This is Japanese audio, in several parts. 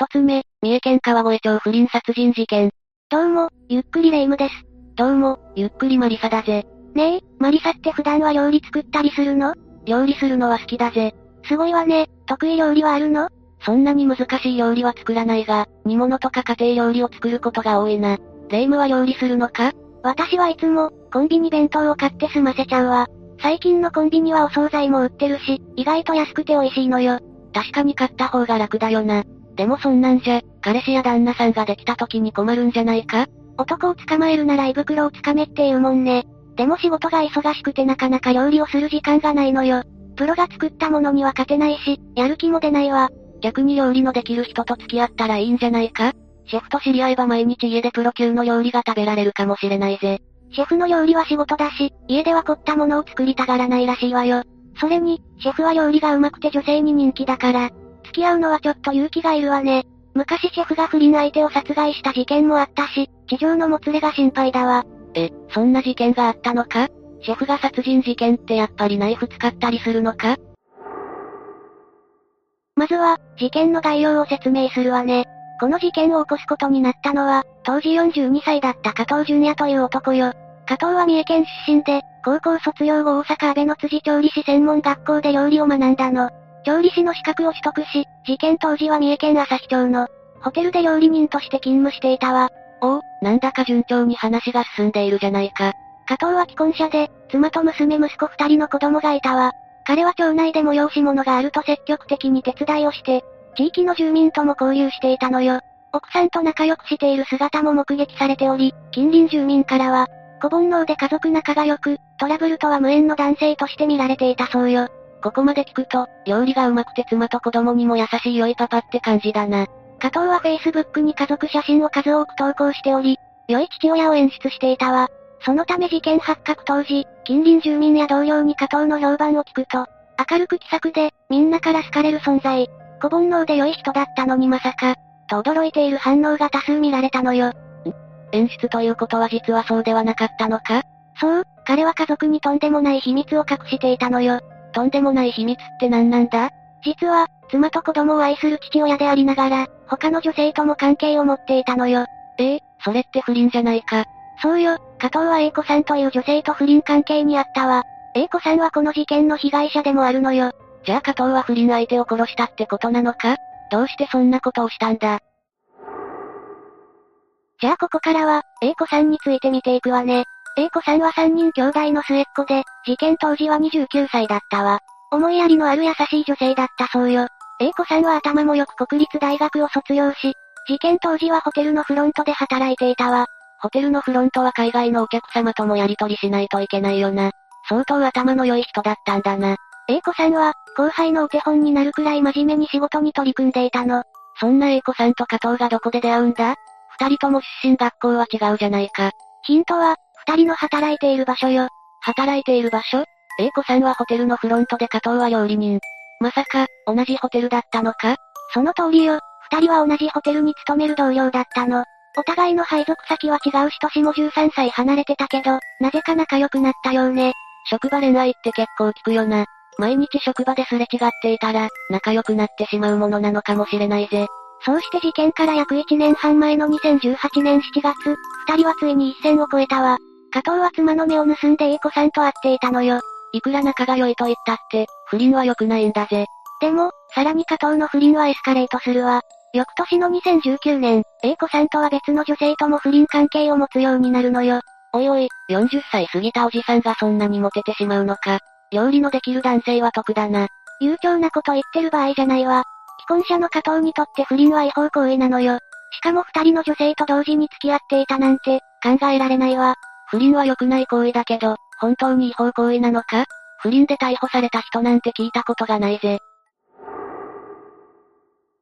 一つ目、三重県川越町不倫殺人事件。どうも、ゆっくりレ夢ムです。どうも、ゆっくりマリサだぜ。ねえ、マリサって普段は料理作ったりするの？料理するのは好きだぜ。すごいわね、得意料理はあるの？そんなに難しい料理は作らないが、煮物とか家庭料理を作ることが多いな。レ夢ムは料理するのか？私はいつも、コンビニ弁当を買って済ませちゃうわ。最近のコンビニはお惣菜も売ってるし、意外と安くて美味しいのよ。確かに買った方が楽だよな。でもそんなんじゃ、彼氏や旦那さんができた時に困るんじゃないか？男を捕まえるなら胃袋をつかめって言うもんね。でも仕事が忙しくてなかなか料理をする時間がないのよ。プロが作ったものには勝てないし、やる気も出ないわ。逆に料理のできる人と付き合ったらいいんじゃないか？シェフと知り合えば毎日家でプロ級の料理が食べられるかもしれないぜ。シェフの料理は仕事だし、家では凝ったものを作りたがらないらしいわよ。それに、シェフは料理が上手くて女性に人気だから、付き合うのはちょっと勇気がいるわね。昔シェフが不倫相手を殺害した事件もあったし、地上のもつれが心配だわ。え、そんな事件があったのか？シェフが殺人事件ってやっぱりナイフ使ったりするのか？まずは、事件の概要を説明するわね。この事件を起こすことになったのは、当時42歳だった加藤淳也という男よ。加藤は三重県出身で、高校卒業後大阪阿部の辻調理師専門学校で料理を学んだの。調理師の資格を取得し、事件当時は三重県旭町の、ホテルで料理人として勤務していたわ。おお、なんだか順調に話が進んでいるじゃないか。加藤は既婚者で、妻と娘息子二人の子供がいたわ。彼は町内で催し物があると積極的に手伝いをして、地域の住民とも交流していたのよ。奥さんと仲良くしている姿も目撃されており、近隣住民からは、小煩悩で家族仲が良く、トラブルとは無縁の男性として見られていたそうよ。ここまで聞くと、料理がうまくて妻と子供にも優しい良いパパって感じだな。加藤は Facebook に家族写真を数多く投稿しており、良い父親を演出していたわ。そのため事件発覚当時、近隣住民や同僚に加藤の評判を聞くと、明るく気さくで、みんなから好かれる存在。小煩悩で良い人だったのにまさか、と驚いている反応が多数見られたのよ。ん演出ということは実はそうではなかったのか？そう、彼は家族にとんでもない秘密を隠していたのよ。とんでもない秘密って何なんだ？実は、妻と子供を愛する父親でありながら、他の女性とも関係を持っていたのよ。ええそれって不倫じゃないか。そうよ、加藤は英子さんという女性と不倫関係にあったわ。英子さんはこの事件の被害者でもあるのよ。じゃあ加藤は不倫相手を殺したってことなのか？どうしてそんなことをしたんだ？じゃあここからは、英子さんについて見ていくわね。英子さんは3人兄弟の末っ子で、事件当時は29歳だったわ。思いやりのある優しい女性だったそうよ。英子さんは頭もよく国立大学を卒業し、事件当時はホテルのフロントで働いていたわ。ホテルのフロントは海外のお客様ともやり取りしないといけないよな。相当頭の良い人だったんだな。英子さんは、後輩のお手本になるくらい真面目に仕事に取り組んでいたの。そんな英子さんと加藤がどこで出会うんだ？二人とも出身学校は違うじゃないか。ヒントは、二人の働いている場所よ。働いている場所？英子さんはホテルのフロントで加藤は料理人。まさか、同じホテルだったのか？その通りよ。二人は同じホテルに勤める同僚だったの。お互いの配属先は違うし年も13歳離れてたけど、なぜか仲良くなったようね。職場恋愛って結構聞くよな。毎日職場ですれ違っていたら、仲良くなってしまうものなのかもしれないぜ。そうして事件から約1年半前の2018年7月、二人はついに一線を越えたわ。加藤は妻の目を盗んで英子さんと会っていたのよ。いくら仲が良いと言ったって、不倫は良くないんだぜ。でも、さらに加藤の不倫はエスカレートするわ。翌年の2019年、英子さんとは別の女性とも不倫関係を持つようになるのよ。おいおい、40歳過ぎたおじさんがそんなにモテてしまうのか。料理のできる男性は得だな。悠長なこと言ってる場合じゃないわ。既婚者の加藤にとって不倫は違法行為なのよ。しかも二人の女性と同時に付き合っていたなんて、考えられないわ。不倫は良くない行為だけど、本当に違法行為なのか？不倫で逮捕された人なんて聞いたことがないぜ。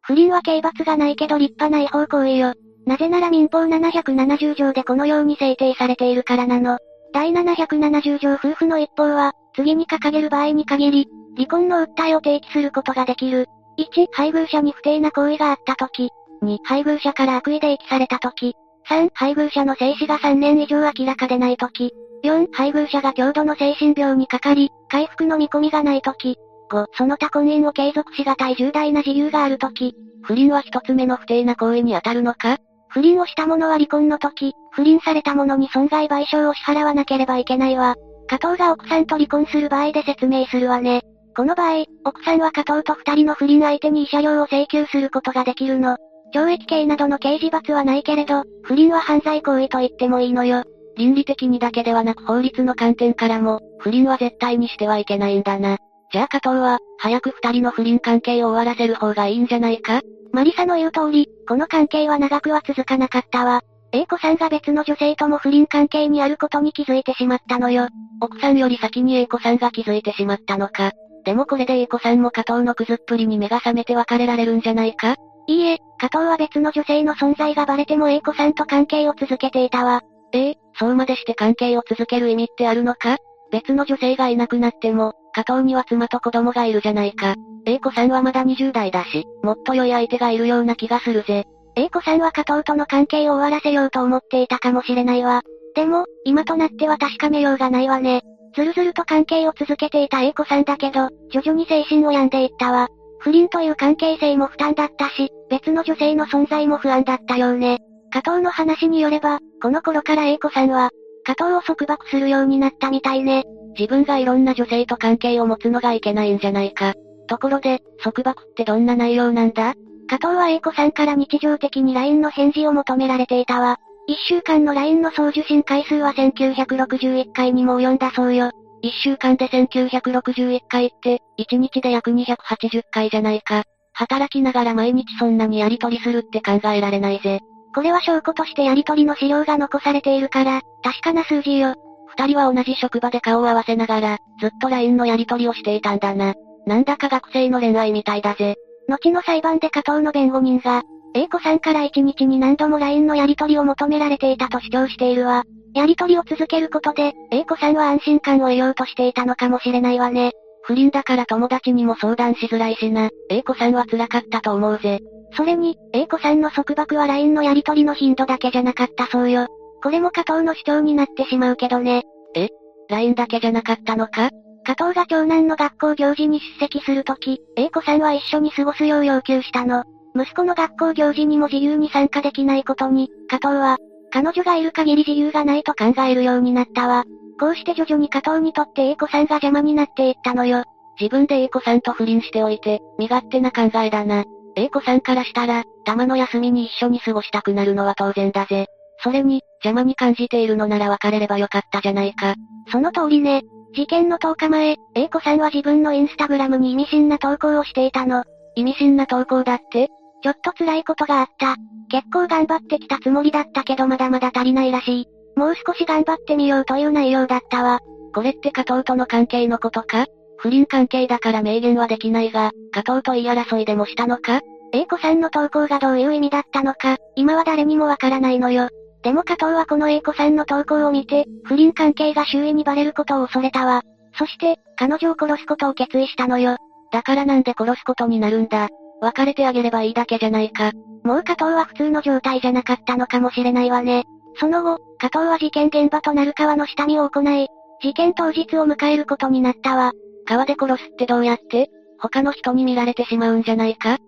不倫は刑罰がないけど立派な違法行為よ。なぜなら民法770条でこのように制定されているからなの。第770条夫婦の一方は、次に掲げる場合に限り、離婚の訴えを提起することができる。1、配偶者に不定な行為があったとき。2、配偶者から悪意で遺棄されたとき。3、配偶者の生死が3年以上明らかでないとき。4、配偶者が強度の精神病にかかり、回復の見込みがないとき。5、その他婚姻を継続しがたい重大な事由があるとき。不倫は一つ目の不定な行為に当たるのか？不倫をした者は離婚の時、不倫された者に損害賠償を支払わなければいけないわ。加藤が奥さんと離婚する場合で説明するわね。この場合、奥さんは加藤と二人の不倫相手に慰謝料を請求することができるの。懲役刑などの刑事罰はないけれど、不倫は犯罪行為と言ってもいいのよ。倫理的にだけではなく法律の観点からも、不倫は絶対にしてはいけないんだな。じゃあ加藤は、早く二人の不倫関係を終わらせる方がいいんじゃないか？マリサの言う通り、この関係は長くは続かなかったわ。A 子さんが別の女性とも不倫関係にあることに気づいてしまったのよ。奥さんより先に A 子さんが気づいてしまったのか。でもこれで A 子さんも加藤のクズっぷりに目が覚めて別れられるんじゃないか？いいえ、加藤は別の女性の存在がバレても A 子さんと関係を続けていたわ。ええ、そうまでして関係を続ける意味ってあるのか？別の女性がいなくなっても、加藤には妻と子供がいるじゃないか。A 子さんはまだ20代だし、もっと良い相手がいるような気がするぜ。A 子さんは加藤との関係を終わらせようと思っていたかもしれないわ。でも、今となっては確かめようがないわね。ずるずると関係を続けていた A 子さんだけど、徐々に精神を病んでいったわ。不倫という関係性も負担だったし、別の女性の存在も不安だったようね。加藤の話によれば、この頃から A 子さんは、加藤を束縛するようになったみたいね。自分がいろんな女性と関係を持つのがいけないんじゃないか。ところで、束縛ってどんな内容なんだ？加藤は A 子さんから日常的に LINE の返事を求められていたわ。一週間の LINE の送受信回数は1961回にも及んだそうよ。一週間で1961回って、一日で約280回じゃないか。働きながら毎日そんなにやりとりするって考えられないぜ。これは証拠としてやりとりの資料が残されているから、確かな数字よ。二人は同じ職場で顔を合わせながら、ずっと LINE のやりとりをしていたんだな。なんだか学生の恋愛みたいだぜ。後の裁判で加藤の弁護人が、A 子さんから一日に何度も LINE のやりとりを求められていたと主張しているわ。やりとりを続けることで、A 子さんは安心感を得ようとしていたのかもしれないわね。不倫だから友達にも相談しづらいしな。A 子さんは辛かったと思うぜ。それに、A 子さんの束縛は LINE のやりとりの頻度だけじゃなかったそうよ。これも加藤の主張になってしまうけどね。え ?LINE だけじゃなかったのか？加藤が長男の学校行事に出席するとき、A 子さんは一緒に過ごすよう要求したの。息子の学校行事にも自由に参加できないことに、加藤は、彼女がいる限り自由がないと考えるようになったわ。こうして徐々に加藤にとって A 子さんが邪魔になっていったのよ。自分で A 子さんと不倫しておいて、身勝手な考えだな。A 子さんからしたら、たまの休みに一緒に過ごしたくなるのは当然だぜ。それに、邪魔に感じているのなら別れればよかったじゃないか。その通りね。事件の10日前、A 子さんは自分のインスタグラムに意味深な投稿をしていたの。意味深な投稿だって？ちょっと辛いことがあった。結構頑張ってきたつもりだったけどまだまだ足りないらしい。もう少し頑張ってみようという内容だったわ。これって加藤との関係のことか？不倫関係だから明言はできないが、加藤と言い争いでもしたのか ?A 子さんの投稿がどういう意味だったのか、今は誰にもわからないのよ。でも加藤はこの A 子さんの投稿を見て、不倫関係が周囲にバレることを恐れたわ。そして、彼女を殺すことを決意したのよ。だからなんで殺すことになるんだ？別れてあげればいいだけじゃないか。もう加藤は普通の状態じゃなかったのかもしれないわね。その後、加藤は事件現場となる川の下見を行い、事件当日を迎えることになったわ。川で殺すってどうやって？他の人に見られてしまうんじゃないか？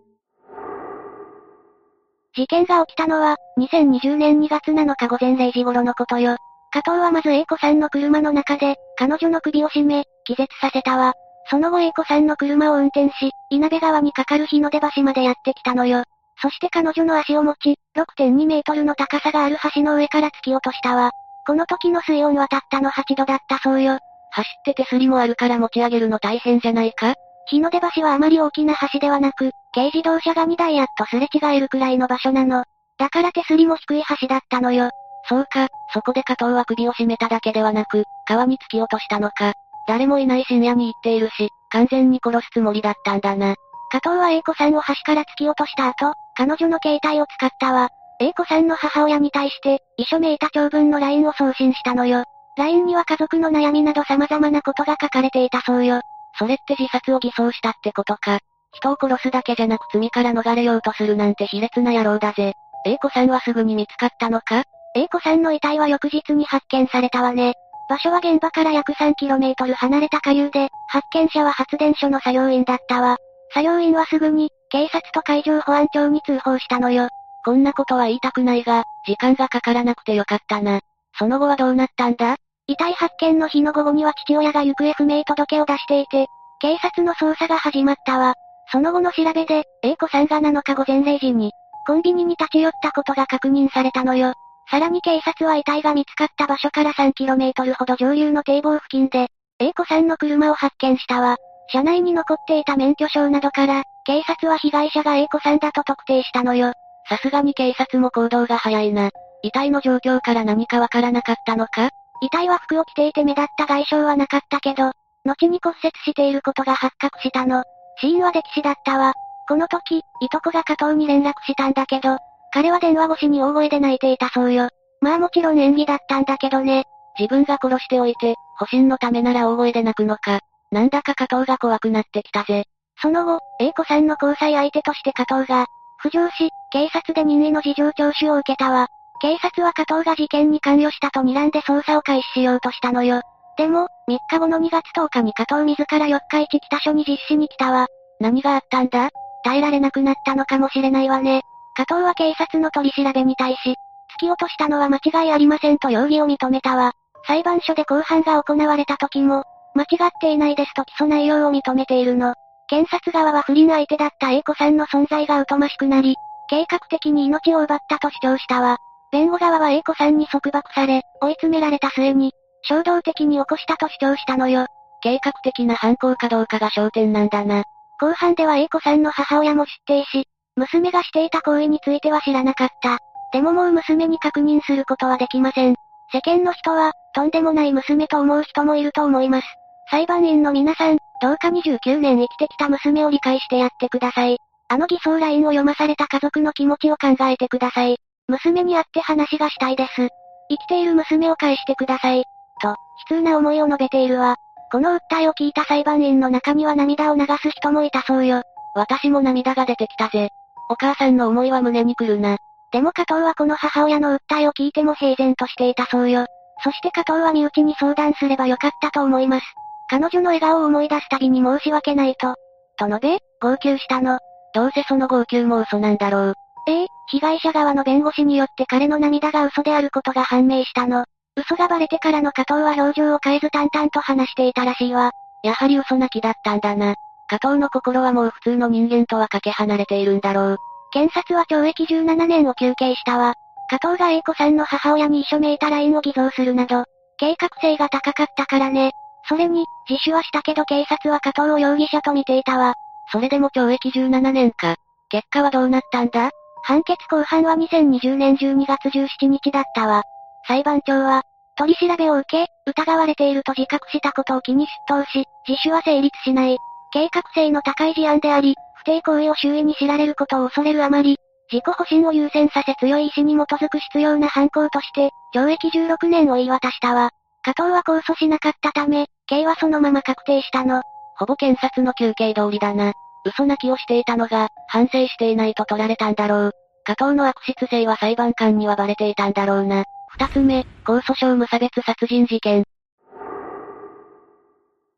事件が起きたのは、2020年2月7日午前0時頃のことよ。加藤はまず A 子さんの車の中で、彼女の首を絞め、気絶させたわ。その後 A 子さんの車を運転し、稲部川に架かる日の出橋までやってきたのよ。そして彼女の足を持ち、6.2メートルの高さがある橋の上から突き落としたわ。この時の水温はたったの8度だったそうよ。走って手すりもあるから持ち上げるの大変じゃないか？日の出橋はあまり大きな橋ではなく、軽自動車が2台やっとすれ違えるくらいの場所なの。だから手すりも低い橋だったのよ。そうか、そこで加藤は首を絞めただけではなく、川に突き落としたのか。誰もいない深夜に行っているし、完全に殺すつもりだったんだな。加藤は A 子さんを橋から突き落とした後、彼女の携帯を使ったわ。A 子さんの母親に対して、遺書めいた長文の LINE を送信したのよ。LINE には家族の悩みなど様々なことが書かれていたそうよ。それって自殺を偽装したってことか。人を殺すだけじゃなく罪から逃れようとするなんて卑劣な野郎だぜ。A 子さんはすぐに見つかったのか ?A 子さんの遺体は翌日に発見されたわね。場所は現場から約 3km 離れた下流で、発見者は発電所の作業員だったわ。作業員はすぐに、警察と海上保安庁に通報したのよ。こんなことは言いたくないが、時間がかからなくてよかったな。その後はどうなったんだ？遺体発見の日の午後には父親が行方不明届を出していて、警察の捜査が始まったわ。その後の調べで、A 子さんが7日午前0時に、コンビニに立ち寄ったことが確認されたのよ。さらに警察は遺体が見つかった場所から 3km ほど上流の堤防付近で、A 子さんの車を発見したわ。車内に残っていた免許証などから、警察は被害者が A 子さんだと特定したのよ。さすがに警察も行動が早いな。遺体の状況から何かわからなかったのか？遺体は服を着ていて目立った外傷はなかったけど、後に骨折していることが発覚したの。死因は溺死だったわ。この時、いとこが加藤に連絡したんだけど、彼は電話越しに大声で泣いていたそうよ。まあもちろん演技だったんだけどね。自分が殺しておいて、保身のためなら大声で泣くのか。なんだか加藤が怖くなってきたぜ。その後、A 子さんの交際相手として加藤が、浮上し、警察で任意の事情聴取を受けたわ。警察は加藤が事件に関与したと睨んで捜査を開始しようとしたのよ。でも、3日後の2月10日に加藤自ら四日市北署に実施に来たわ。何があったんだ？耐えられなくなったのかもしれないわね。加藤は警察の取り調べに対し、突き落としたのは間違いありませんと容疑を認めたわ。裁判所で公判が行われた時も、間違っていないですと起訴内容を認めているの。検察側は不倫相手だった A 子さんの存在が疎ましくなり、計画的に命を奪ったと主張したわ。弁護側は A 子さんに束縛され、追い詰められた末に、衝動的に起こしたと主張したのよ。計画的な犯行かどうかが焦点なんだな。後半では A 子さんの母親も知っていし、娘がしていた行為については知らなかった。でももう娘に確認することはできません。世間の人は、とんでもない娘と思う人もいると思います。裁判員の皆さん、どうか29年生きてきた娘を理解してやってください。あの偽装ラインを読まされた家族の気持ちを考えてください。娘に会って話がしたいです。生きている娘を返してください。と、悲痛な思いを述べているわ。この訴えを聞いた裁判員の中には涙を流す人もいたそうよ。私も涙が出てきたぜ。お母さんの思いは胸に来るな。でも加藤はこの母親の訴えを聞いても平然としていたそうよ。そして加藤は身内に相談すればよかったと思います。彼女の笑顔を思い出すたびに申し訳ないと。と述べ、号泣したの。どうせその号泣も嘘なんだろう。ええ被害者側の弁護士によって彼の涙が嘘であることが判明したの。嘘がバレてからの加藤は表情を変えず淡々と話していたらしいわ。やはり嘘泣きだったんだな。加藤の心はもう普通の人間とはかけ離れているんだろう。検察は懲役17年を求刑したわ。加藤が A 子さんの母親に遺書めいた LINE を偽造するなど、計画性が高かったからね。それに、自首はしたけど警察は加藤を容疑者と見ていたわ。それでも懲役17年か。結果はどうなったんだ？判決公判は2020年12月17日だったわ。裁判長は、取り調べを受け、疑われていると自覚したことを機に出頭し、自首は成立しない。計画性の高い事案であり、不定行為を周囲に知られることを恐れるあまり、自己保身を優先させ強い意志に基づく必要な犯行として、懲役16年を言い渡したわ。加藤は控訴しなかったため、刑はそのまま確定したの。ほぼ検察の求刑通りだな。嘘泣きをしていたのが、反省していないと取られたんだろう。加藤の悪質性は裁判官にはバレていたんだろうな。二つ目、控訴訟無差別殺人事件。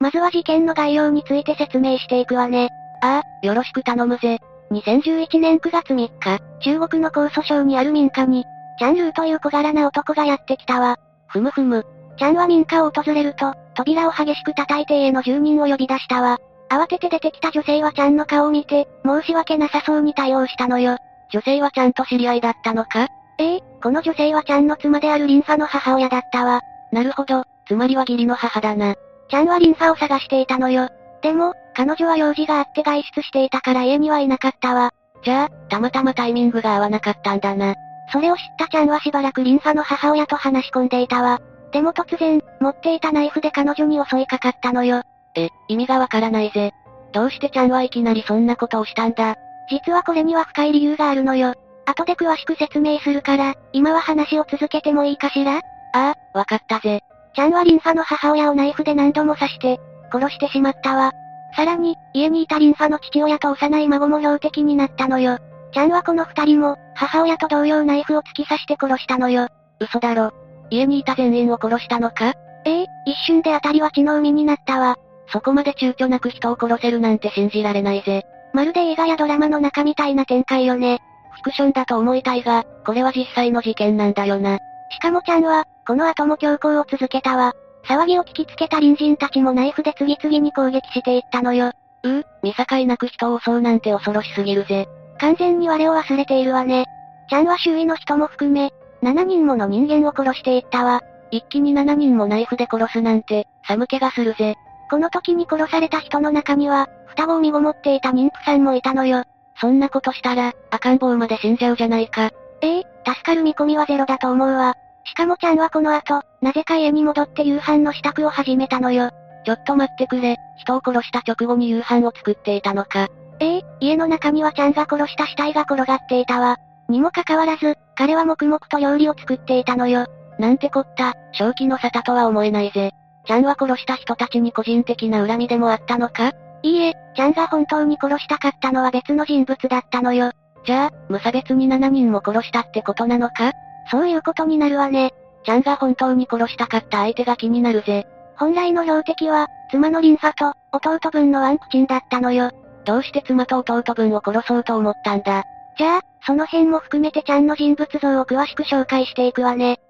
まずは事件の概要について説明していくわね。ああ、よろしく頼むぜ。2011年9月3日、中国の控訴省にある民家に、チャンルーという小柄な男がやってきたわ。ふむふむ。チャンは民家を訪れると、扉を激しく叩いて家の住人を呼び出したわ。慌てて出てきた女性はちゃんの顔を見て、申し訳なさそうに対応したのよ。女性はちゃんと知り合いだったのか？ええこの女性はちゃんの妻であるリンファの母親だったわ。なるほど、つまりは義理の母だな。ちゃんはリンファを探していたのよ。でも、彼女は用事があって外出していたから家にはいなかったわ。じゃあ、たまたまタイミングが合わなかったんだな。それを知ったちゃんはしばらくリンファの母親と話し込んでいたわ。でも突然、持っていたナイフで彼女に襲いかかったのよ。え、意味がわからないぜ。どうしてちゃんはいきなりそんなことをしたんだ？実はこれには深い理由があるのよ。後で詳しく説明するから、今は話を続けてもいいかしら？ああ、わかったぜ。ちゃんはリンファの母親をナイフで何度も刺して、殺してしまったわ。さらに、家にいたリンファの父親と幼い孫も標的になったのよ。ちゃんはこの二人も、母親と同様ナイフを突き刺して殺したのよ。嘘だろ。家にいた全員を殺したのか？ええ、一瞬であたりは血の海になったわ。そこまで躊躇なく人を殺せるなんて信じられないぜ。まるで映画やドラマの中みたいな展開よね。フィクションだと思いたいが、これは実際の事件なんだよな。しかもちゃんは、この後も強行を続けたわ。騒ぎを聞きつけた隣人たちもナイフで次々に攻撃していったのよ。うう、見境なく人を襲うなんて恐ろしすぎるぜ。完全に我を忘れているわね。ちゃんは周囲の人も含め、7人もの人間を殺していったわ。一気に7人もナイフで殺すなんて、寒気がするぜ。この時に殺された人の中には、双子を身ごもっていた妊婦さんもいたのよ。そんなことしたら、赤ん坊まで死んじゃうじゃないか。ええ助かる見込みはゼロだと思うわ。しかもちゃんはこの後、なぜか家に戻って夕飯の支度を始めたのよ。ちょっと待ってくれ、人を殺した直後に夕飯を作っていたのか。ええ家の中にはちゃんが殺した死体が転がっていたわ。にもかかわらず、彼は黙々と料理を作っていたのよ。なんてこった、正気の沙汰とは思えないぜ。ちゃんは殺した人たちに個人的な恨みでもあったのか？いいえ、ちゃんが本当に殺したかったのは別の人物だったのよ。じゃあ、無差別に7人も殺したってことなのか？そういうことになるわね。ちゃんが本当に殺したかった相手が気になるぜ。本来の標的は、妻のリンファと、弟分のワンクチンだったのよ。どうして妻と弟分を殺そうと思ったんだ？じゃあ、その辺も含めてちゃんの人物像を詳しく紹介していくわね。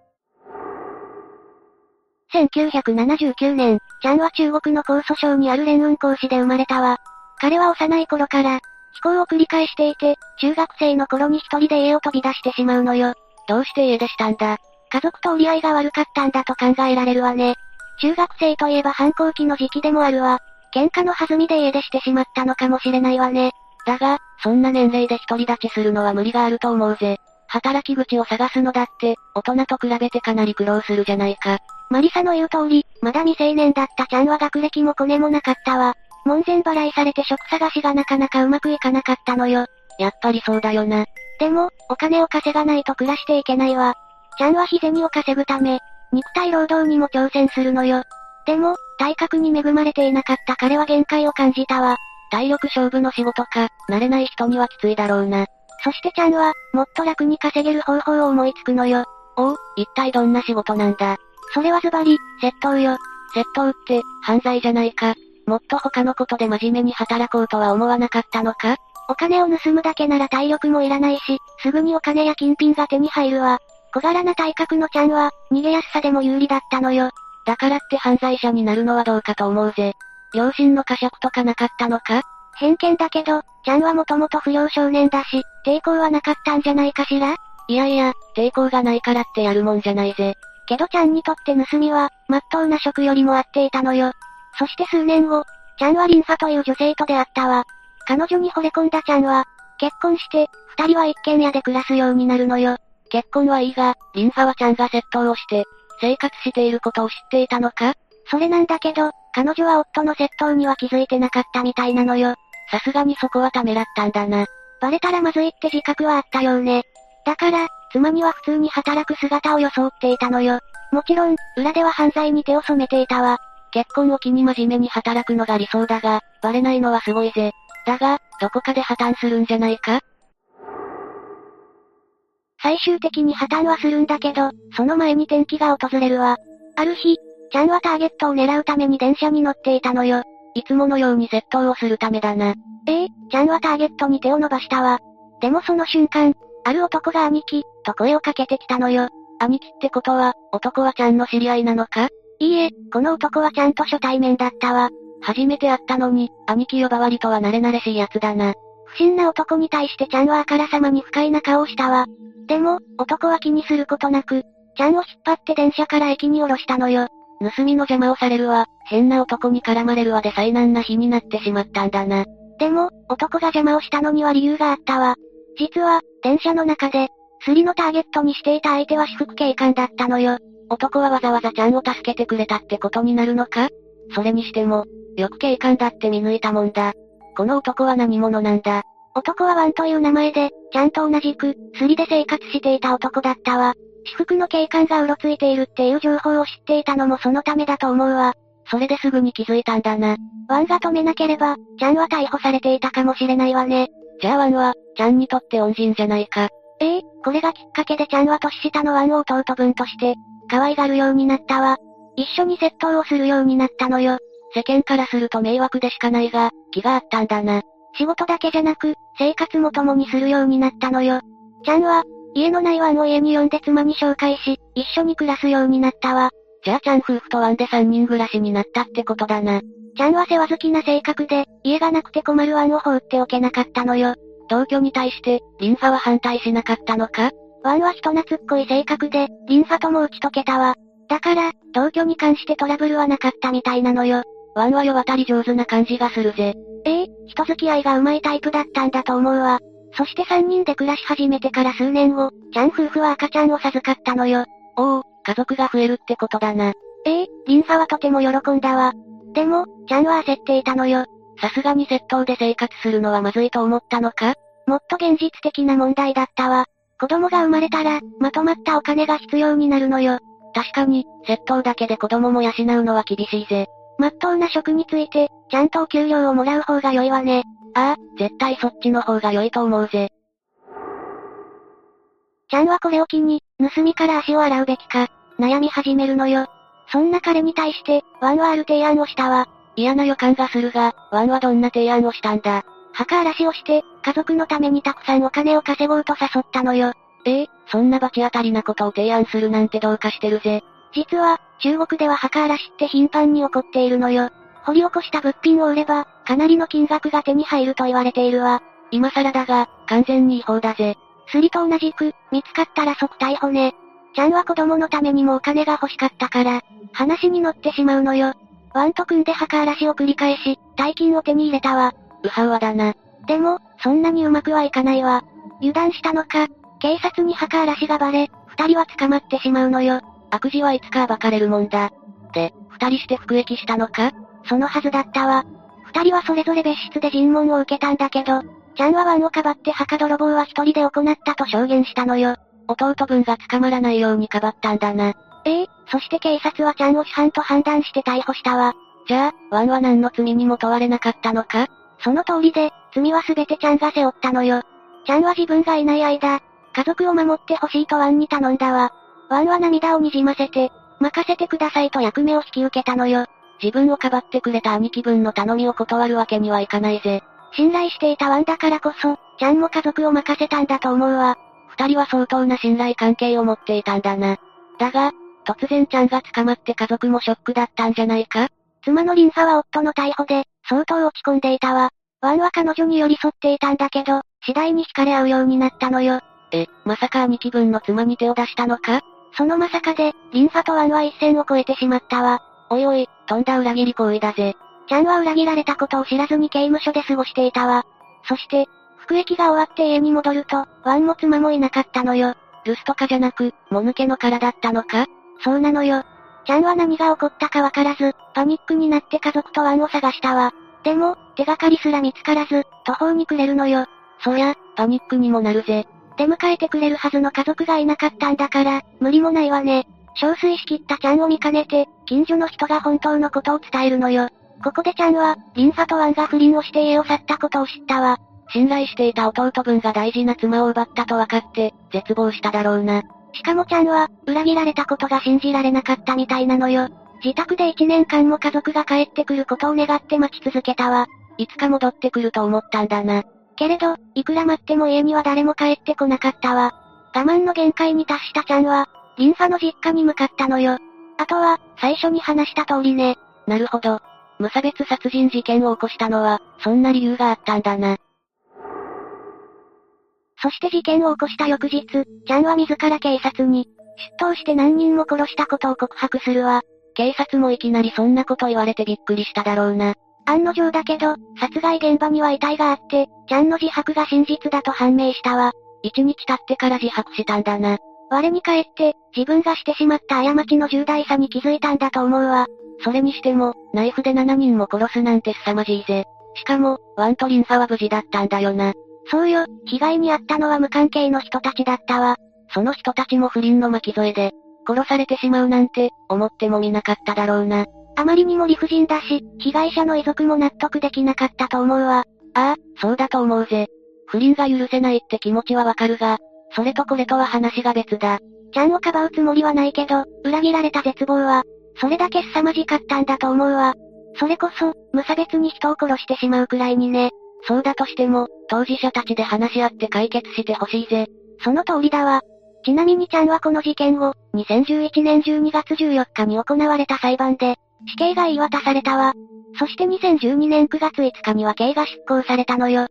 1979年、ちゃんは中国の江蘇省にある連雲講師で生まれたわ。彼は幼い頃から、飛行を繰り返していて、中学生の頃に一人で家を飛び出してしまうのよ。どうして家出したんだ？家族と折り合いが悪かったんだと考えられるわね。中学生といえば反抗期の時期でもあるわ。喧嘩の弾みで家出してしまったのかもしれないわね。だが、そんな年齢で独り立ちするのは無理があると思うぜ。働き口を探すのだって、大人と比べてかなり苦労するじゃないか。マリサの言う通り、まだ未成年だったちゃんは学歴もコネもなかったわ。門前払いされて職探しがなかなかうまくいかなかったのよ。やっぱりそうだよな。でも、お金を稼がないと暮らしていけないわ。ちゃんは日銭を稼ぐため、肉体労働にも挑戦するのよ。でも、体格に恵まれていなかった彼は限界を感じたわ。体力勝負の仕事か、慣れない人にはきついだろうな。そしてちゃんは、もっと楽に稼げる方法を思いつくのよ。おう、一体どんな仕事なんだ？それはズバリ、窃盗よ。窃盗って、犯罪じゃないか。もっと他のことで真面目に働こうとは思わなかったのか？お金を盗むだけなら体力もいらないし、すぐにお金や金品が手に入るわ。小柄な体格のちゃんは、逃げやすさでも有利だったのよ。だからって犯罪者になるのはどうかと思うぜ。両親の呵責とかなかったのか？偏見だけど、ちゃんはもともと不良少年だし、抵抗はなかったんじゃないかしら？いやいや、抵抗がないからってやるもんじゃないぜ。けどちゃんにとって盗みは、まっとうな職よりも合っていたのよ。そして数年後、ちゃんはリンファという女性と出会ったわ。彼女に惚れ込んだちゃんは、結婚して、二人は一軒家で暮らすようになるのよ。結婚はいいが、リンファはちゃんが窃盗をして、生活していることを知っていたのか？それなんだけど、彼女は夫の窃盗には気づいてなかったみたいなのよ。さすがにそこはためらったんだな。バレたらまずいって自覚はあったようね。だから、妻には普通に働く姿を装っていたのよ。もちろん、裏では犯罪に手を染めていたわ。結婚を機に真面目に働くのが理想だが、バレないのはすごいぜ。だが、どこかで破綻するんじゃないか？最終的に破綻はするんだけど、その前に転機が訪れるわ。ある日、ちゃんはターゲットを狙うために電車に乗っていたのよ。いつものように窃盗をするためだな。ええちゃんはターゲットに手を伸ばしたわ。でもその瞬間、ある男が兄貴、と声をかけてきたのよ。兄貴ってことは、男はちゃんの知り合いなのか？いいえ、この男はちゃんと初対面だったわ。初めて会ったのに、兄貴呼ばわりとは慣れ慣れしい奴だな。不審な男に対してちゃんはあからさまに不快な顔をしたわ。でも、男は気にすることなく、ちゃんを引っ張って電車から駅に降ろしたのよ。盗みの邪魔をされるわ、変な男に絡まれるわで災難な日になってしまったんだな。でも、男が邪魔をしたのには理由があったわ。実は、電車の中で、スリのターゲットにしていた相手は私服警官だったのよ。男はわざわざちゃんを助けてくれたってことになるのか？それにしても、よく警官だって見抜いたもんだ。この男は何者なんだ？男はワンという名前で、ちゃんと同じく、スリで生活していた男だったわ。私服の警官がうろついているっていう情報を知っていたのもそのためだと思うわ。それですぐに気づいたんだな。ワンが止めなければ、ちゃんは逮捕されていたかもしれないわね。じゃあワンは、ちゃんにとって恩人じゃないか。ええこれがきっかけでちゃんは年下のワンを弟分として、可愛がるようになったわ。一緒に窃盗をするようになったのよ。世間からすると迷惑でしかないが、気があったんだな。仕事だけじゃなく、生活も共にするようになったのよ。ちゃんは、家のないワンを家に呼んで妻に紹介し、一緒に暮らすようになったわ。じゃあちゃん夫婦とワンで三人暮らしになったってことだな。ちゃんは世話好きな性格で、家がなくて困るワンを放っておけなかったのよ。同居に対して、リンファは反対しなかったのか？ワンは人懐っこい性格で、リンファとも打ち解けたわ。だから、同居に関してトラブルはなかったみたいなのよ。ワンは世渡り上手な感じがするぜ。ええ人付き合いが上手いタイプだったんだと思うわ。そして三人で暮らし始めてから数年後、ちゃん夫婦は赤ちゃんを授かったのよ。おお、家族が増えるってことだな。ええリンファはとても喜んだわ。でも、ちゃんは焦っていたのよ。さすがに窃盗で生活するのはまずいと思ったのか？もっと現実的な問題だったわ。子供が生まれたら、まとまったお金が必要になるのよ。確かに、窃盗だけで子供も養うのは厳しいぜ。まっとうな職について、ちゃんとお給料をもらう方が良いわね。ああ、絶対そっちの方が良いと思うぜ。ちゃんはこれを機に、盗みから足を洗うべきか、悩み始めるのよ。そんな彼に対して、ワンはある提案をしたわ。嫌な予感がするが、ワンはどんな提案をしたんだ墓荒らしをして、家族のためにたくさんお金を稼ごうと誘ったのよ。ええそんな罰当たりなことを提案するなんてどうかしてるぜ。実は、中国では墓荒らしって頻繁に起こっているのよ。掘り起こした物品を売れば、かなりの金額が手に入ると言われているわ。今更だが、完全に違法だぜ。スリと同じく、見つかったら即逮捕ね。ちゃんは子供のためにもお金が欲しかったから、話に乗ってしまうのよ。ワンと組んで墓荒らしを繰り返し、大金を手に入れたわ。うはうわだな。でも、そんなにうまくはいかないわ。油断したのか、警察に墓荒らしがバレ、二人は捕まってしまうのよ。悪事はいつか暴かれるもんだ。で、二人して服役したのか？そのはずだったわ。二人はそれぞれ別室で尋問を受けたんだけど、ちゃんはワンをかばって墓泥棒は一人で行ったと証言したのよ。弟分が捕まらないようにかばったんだな。ええそして警察はちゃんを主犯と判断して逮捕したわ。じゃあ、ワンは何の罪にも問われなかったのか？その通りで、罪はすべてちゃんが背負ったのよ。ちゃんは自分がいない間、家族を守ってほしいとワンに頼んだわ。ワンは涙を滲ませて、任せてくださいと役目を引き受けたのよ。自分をかばってくれた兄貴分の頼みを断るわけにはいかないぜ。信頼していたワンだからこそ、ちゃんも家族を任せたんだと思うわ。二人は相当な信頼関係を持っていたんだな。だが、突然ちゃんが捕まって家族もショックだったんじゃないか？妻のリンファは夫の逮捕で、相当落ち込んでいたわ。ワンは彼女に寄り添っていたんだけど、次第に惹かれ合うようになったのよ。え、まさか兄貴分の妻に手を出したのか？そのまさかで、リンファとワンは一線を越えてしまったわ。おいおい、とんだ裏切り行為だぜ。ちゃんは裏切られたことを知らずに刑務所で過ごしていたわ。そして、服役が終わって家に戻ると、ワンも妻もいなかったのよ。留守とかじゃなく、もぬけの殻だったのか？そうなのよ。ちゃんは何が起こったかわからず、パニックになって家族とワンを探したわ。でも、手がかりすら見つからず、途方に暮れるのよ。そりゃ、パニックにもなるぜ。出迎えてくれるはずの家族がいなかったんだから、無理もないわね。憔悴しきったちゃんを見かねて、近所の人が本当のことを伝えるのよ。ここでちゃんは、リンファとワンが不倫をして家を去ったことを知ったわ。信頼していた弟分が大事な妻を奪ったと分かって、絶望しただろうな。しかもちゃんは、裏切られたことが信じられなかったみたいなのよ。自宅で一年間も家族が帰ってくることを願って待ち続けたわ。いつか戻ってくると思ったんだな。けれど、いくら待っても家には誰も帰ってこなかったわ。我慢の限界に達したちゃんは、リンファの実家に向かったのよ。あとは、最初に話した通りね。なるほど。無差別殺人事件を起こしたのは、そんな理由があったんだな。そして事件を起こした翌日、ちゃんは自ら警察に、出頭して何人も殺したことを告白するわ。警察もいきなりそんなこと言われてびっくりしただろうな。案の定だけど、殺害現場には遺体があって、ちゃんの自白が真実だと判明したわ。一日経ってから自白したんだな。我に返って、自分がしてしまった過ちの重大さに気づいたんだと思うわ。それにしても、ナイフで7人も殺すなんて凄まじいぜ。しかも、ワンとリンファは無事だったんだよな。そうよ、被害に遭ったのは無関係の人たちだったわ。その人たちも不倫の巻き添えで、殺されてしまうなんて、思ってもみなかっただろうな。あまりにも理不尽だし、被害者の遺族も納得できなかったと思うわ。ああ、そうだと思うぜ。不倫が許せないって気持ちはわかるが、それとこれとは話が別だ。ちゃんをかばうつもりはないけど、裏切られた絶望は、それだけ凄まじかったんだと思うわ。それこそ、無差別に人を殺してしまうくらいにね。そうだとしても、当事者たちで話し合って解決してほしいぜ。その通りだわ。ちなみにちゃんはこの事件後、2011年12月14日に行われた裁判で、死刑が言い渡されたわ。そして2012年9月5日には刑が執行されたのよ。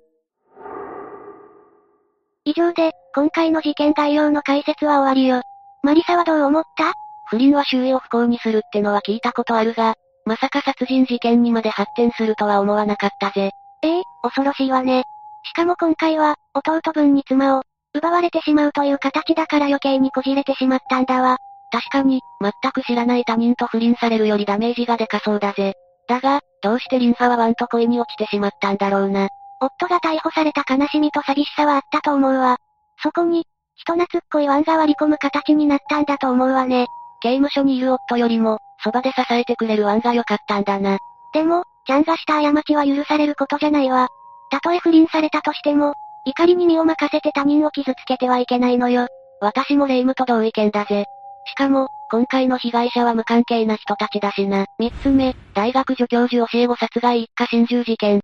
以上で、今回の事件概要の解説は終わりよ。マリサはどう思った？不倫は周囲を不幸にするってのは聞いたことあるが、まさか殺人事件にまで発展するとは思わなかったぜ。ええ恐ろしいわね。しかも今回は、弟分に妻を、奪われてしまうという形だから余計にこじれてしまったんだわ。確かに、全く知らない他人と不倫されるよりダメージがでかそうだぜ。だが、どうしてリンファはワンと恋に落ちてしまったんだろうな。夫が逮捕された悲しみと寂しさはあったと思うわ。そこに、人懐っこいワンが割り込む形になったんだと思うわね。刑務所にいる夫よりも、そばで支えてくれるワンが良かったんだな。でも、ちゃんがした過ちは許されることじゃないわ。たとえ不倫されたとしても、怒りに身を任せて他人を傷つけてはいけないのよ。私もレイムと同意見だぜ。しかも、今回の被害者は無関係な人たちだしな。三つ目、大学助教授教え子殺害一家心中事件。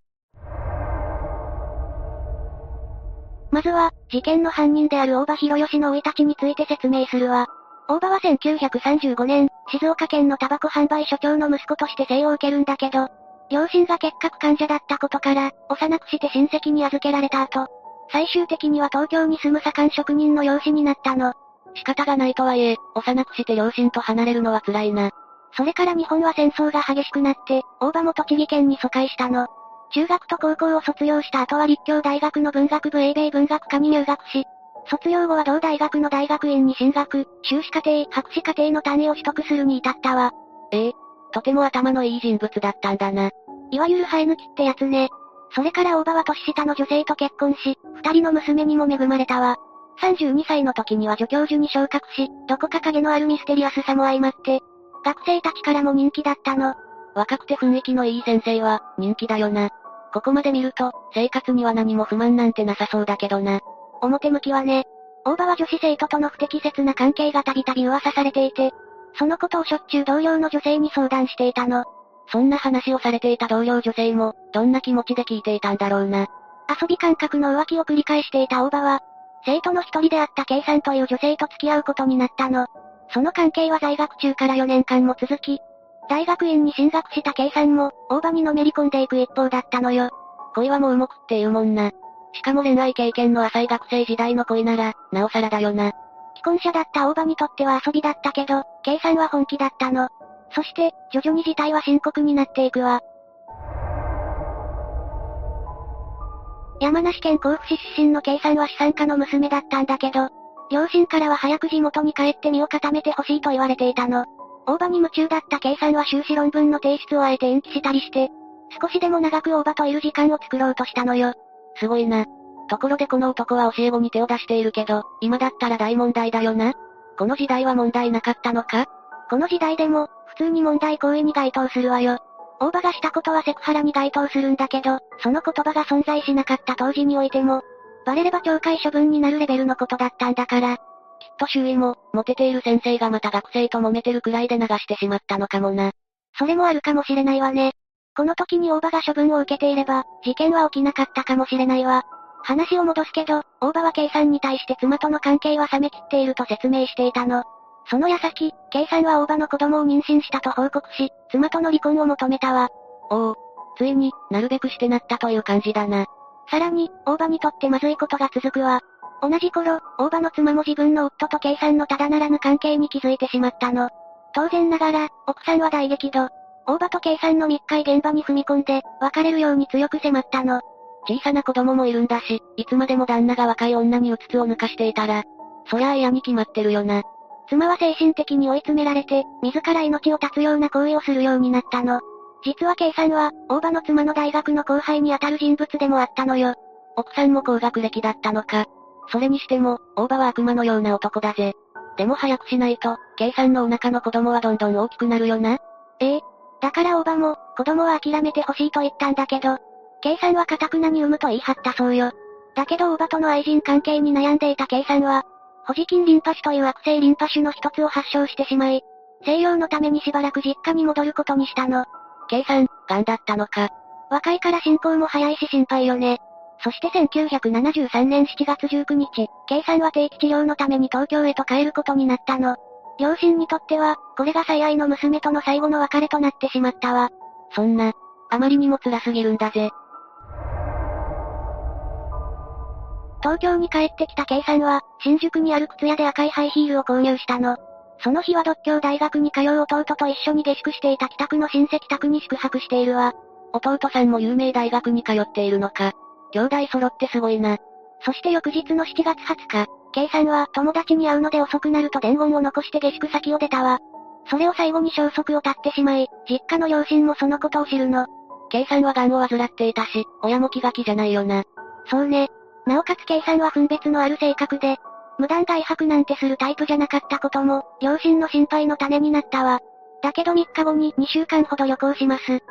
まずは、事件の犯人である大場博義の生い立ちについて説明するわ。大場は1935年、静岡県のタバコ販売所長の息子として生を受けるんだけど、両親が結核患者だったことから、幼くして親戚に預けられた後、最終的には東京に住む左官職人の養子になったの。仕方がないとはいえ、幼くして両親と離れるのは辛いな。それから日本は戦争が激しくなって、大場も栃木県に疎開したの。中学と高校を卒業した後は立教大学の文学部英米文学科に入学し、卒業後は同大学の大学院に進学、修士課程、博士課程の単位を取得するに至ったわ。ええ、とても頭のいい人物だったんだな。いわゆる生え抜きってやつね。それから大場は年下の女性と結婚し、二人の娘にも恵まれたわ。32歳の時には助教授に昇格し、どこか影のあるミステリアスさも相まって、学生たちからも人気だったの。若くて雰囲気のいい先生は、人気だよな。ここまで見ると、生活には何も不満なんてなさそうだけどな。表向きはね。大場は女子生徒との不適切な関係がたびたび噂されていて、そのことをしょっちゅう同僚の女性に相談していたの。そんな話をされていた同僚女性も、どんな気持ちで聞いていたんだろうな。遊び感覚の浮気を繰り返していた大場は、生徒の一人であった K さんという女性と付き合うことになったの。その関係は在学中から4年間も続き、大学院に進学した K さんも、大場にのめり込んでいく一方だったのよ。恋は盲目って言うもんな。しかも恋愛経験の浅い学生時代の恋なら、なおさらだよな。既婚者だった大場にとっては遊びだったけど、K さんは本気だったの。そして、徐々に事態は深刻になっていくわ。山梨県甲府市出身の K さんは資産家の娘だったんだけど、両親からは早く地元に帰って身を固めてほしいと言われていたの。大場に夢中だったさんは修士論文の提出をあえて延期したりして、少しでも長く大場といる時間を作ろうとしたのよ。すごいな。ところでこの男は教え子に手を出しているけど、今だったら大問題だよな。この時代は問題なかったのか？この時代でも、普通に問題行為に該当するわよ。大場がしたことはセクハラに該当するんだけど、その言葉が存在しなかった当時においても、バレれば懲戒処分になるレベルのことだったんだから。きっと周囲も、モテている先生がまた学生と揉めてるくらいで流してしまったのかもな。それもあるかもしれないわね。この時に大場が処分を受けていれば、事件は起きなかったかもしれないわ。話を戻すけど、大場は K さんに対して妻との関係は冷め切っていると説明していたの。その矢先、K さんは大場の子供を妊娠したと報告し、妻との離婚を求めたわ。おお、ついに、なるべくしてなったという感じだな。さらに、大場にとってまずいことが続くわ。同じ頃、大場の妻も自分の夫と K さんのただならぬ関係に気づいてしまったの。当然ながら、奥さんは大激怒。大場と K さんの密会現場に踏み込んで、別れるように強く迫ったの。小さな子供もいるんだし、いつまでも旦那が若い女にうつつを抜かしていたら、そりゃあ嫌に決まってるよな。妻は精神的に追い詰められて、自ら命を絶つような行為をするようになったの。実は K さんは、大場の妻の大学の後輩にあたる人物でもあったのよ。奥さんも高学歴だったのか。それにしても、大場は悪魔のような男だぜ。でも早くしないと、K さんのお腹の子供はどんどん大きくなるよな。ええ。だから大場も、子供は諦めてほしいと言ったんだけど、K さんは堅くなに産むと言い張ったそうよ。だけど大場との愛人関係に悩んでいた K さんは、保持菌リンパ腫という悪性リンパ腫の一つを発症してしまい、静養のためにしばらく実家に戻ることにしたの。K さん、癌だったのか。若いから進行も早いし心配よね。そして1973年7月19日、K さんは定期治療のために東京へと帰ることになったの。両親にとっては、これが最愛の娘との最後の別れとなってしまったわ。そんな、あまりにも辛すぎるんだぜ。東京に帰ってきた K さんは、新宿にある靴屋で赤いハイヒールを購入したの。その日は独協大学に通う弟と一緒に下宿していた北区の親戚宅に宿泊しているわ。弟さんも有名大学に通っているのか。兄弟揃ってすごいな。そして翌日の7月20日、K さんは友達に会うので遅くなると伝言を残して下宿先を出たわ。それを最後に消息を絶ってしまい、実家の両親もそのことを知るの。K さんは癌を患っていたし、親も気が気じゃないよな。そうね。なおかつ K さんは分別のある性格で、無断外泊なんてするタイプじゃなかったことも、両親の心配の種になったわ。だけど3日後に2週間ほど旅行します。8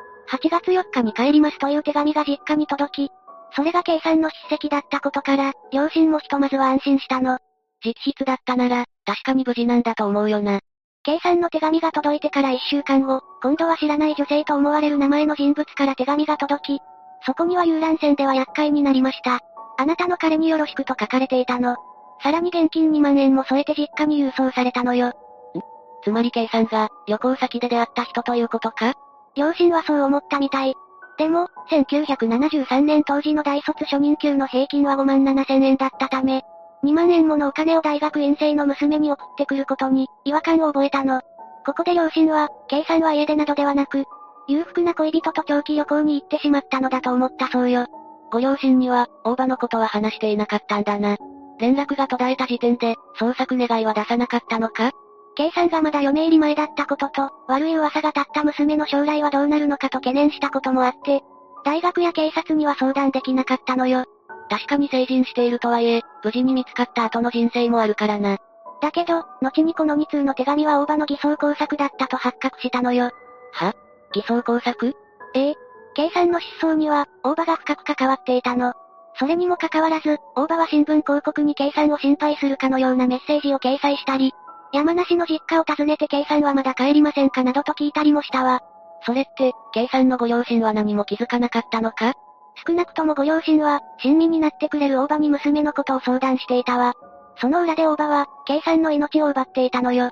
月4日に帰りますという手紙が実家に届き、それが K さんの筆跡だったことから、両親もひとまずは安心したの。実筆だったなら、確かに無事なんだと思うよな。K さんの手紙が届いてから1週間後、今度は知らない女性と思われる名前の人物から手紙が届き、そこには遊覧船では厄介になりました。あなたの彼によろしくと書かれていたの。さらに現金2万円も添えて実家に郵送されたのよ。んつまり K さんが、旅行先で出会った人ということか？両親はそう思ったみたい。でも、1973年当時の大卒初任給の平均は5万7千円だったため、2万円ものお金を大学院生の娘に送ってくることに、違和感を覚えたの。ここで両親は、K さんは家出などではなく、裕福な恋人と長期旅行に行ってしまったのだと思ったそうよ。ご両親には、大場のことは話していなかったんだな。連絡が途絶えた時点で、捜索願いは出さなかったのか？?K さんがまだ嫁入り前だったことと、悪い噂が立った娘の将来はどうなるのかと懸念したこともあって、大学や警察には相談できなかったのよ。確かに成人しているとはいえ、無事に見つかった後の人生もあるからな。だけど、後にこの2通の手紙は大場の偽装工作だったと発覚したのよ。は？偽装工作？ええ。K さんの失踪には、大場が深く関わっていたの。それにもかかわらず、大場は新聞広告に K さんを心配するかのようなメッセージを掲載したり、山梨の実家を訪ねて K さんはまだ帰りませんかなどと聞いたりもしたわ。それって、K さんのご両親は何も気づかなかったのか？少なくともご両親は、親身になってくれる大場に娘のことを相談していたわ。その裏で大場は、K さんの命を奪っていたのよ。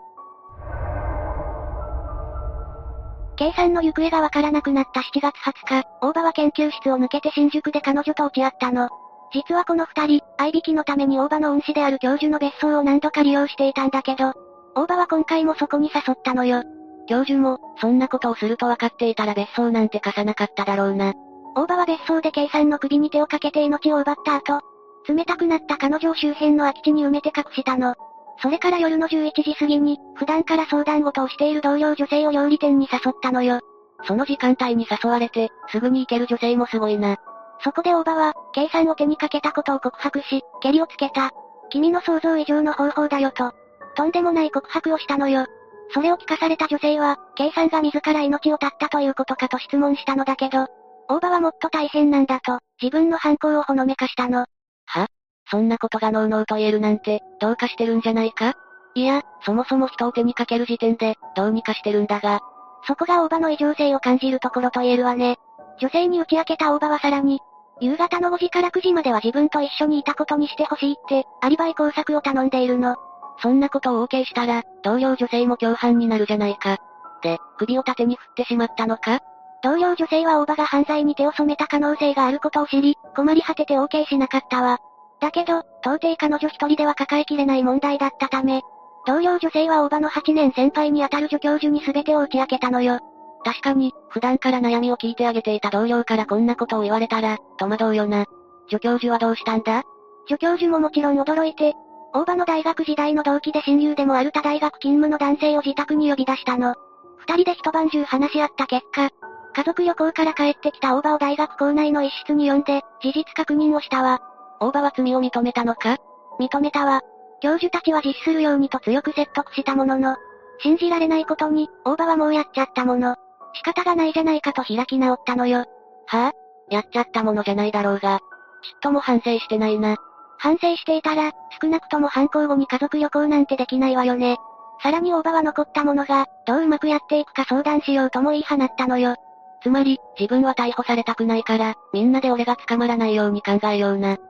K さんの行方がわからなくなった7月20日、大場は研究室を抜けて新宿で彼女と落ち合ったの。実はこの二人、合いびきのために大場の恩師である教授の別荘を何度か利用していたんだけど、大場は今回もそこに誘ったのよ。教授も、そんなことをすると分かっていたら別荘なんて貸さなかっただろうな。大場は別荘で K さんの首に手をかけて命を奪った後、冷たくなった彼女を周辺の空き地に埋めて隠したの。それから夜の11時過ぎに、普段から相談事をしている同僚女性を料理店に誘ったのよ。その時間帯に誘われて、すぐに行ける女性もすごいな。そこで大場は、K さんを手にかけたことを告白し、蹴りをつけた。君の想像以上の方法だよと。とんでもない告白をしたのよ。それを聞かされた女性は、K さんが自ら命を絶ったということかと質問したのだけど、大場はもっと大変なんだと、自分の犯行をほのめかしたの。は？そんなことがノーノーと言えるなんて、どうかしてるんじゃないか？いや、そもそも人を手にかける時点で、どうにかしてるんだが。そこが大場の異常性を感じるところと言えるわね。女性に打ち明けた大場はさらに、夕方の5時から9時までは自分と一緒にいたことにしてほしいって、アリバイ工作を頼んでいるの。そんなことを OK したら、同僚女性も共犯になるじゃないか。で、首を縦に振ってしまったのか？同僚女性は大場が犯罪に手を染めた可能性があることを知り、困り果てて OK しなかったわ。だけど、到底彼女一人では抱えきれない問題だったため、同僚女性は大場の8年先輩にあたる助教授に全てを打ち明けたのよ。確かに、普段から悩みを聞いてあげていた同僚からこんなことを言われたら、戸惑うよな。助教授はどうしたんだ？助教授ももちろん驚いて、大場の大学時代の同期で親友でもある他大学勤務の男性を自宅に呼び出したの。二人で一晩中話し合った結果、家族旅行から帰ってきた大場を大学校内の一室に呼んで、事実確認をしたわ。大場は罪を認めたのか？認めたわ。教授たちは実施するようにと強く説得したものの、信じられないことに、大場はもうやっちゃったもの。仕方がないじゃないかと開き直ったのよ。はぁ、あ、やっちゃったものじゃないだろうが。ちっとも反省してないな。反省していたら、少なくとも犯行後に家族旅行なんてできないわよね。さらに大場は残ったものが、どううまくやっていくか相談しようとも言い放ったのよ。つまり、自分は逮捕されたくないから、みんなで俺が捕まらないように考えような。って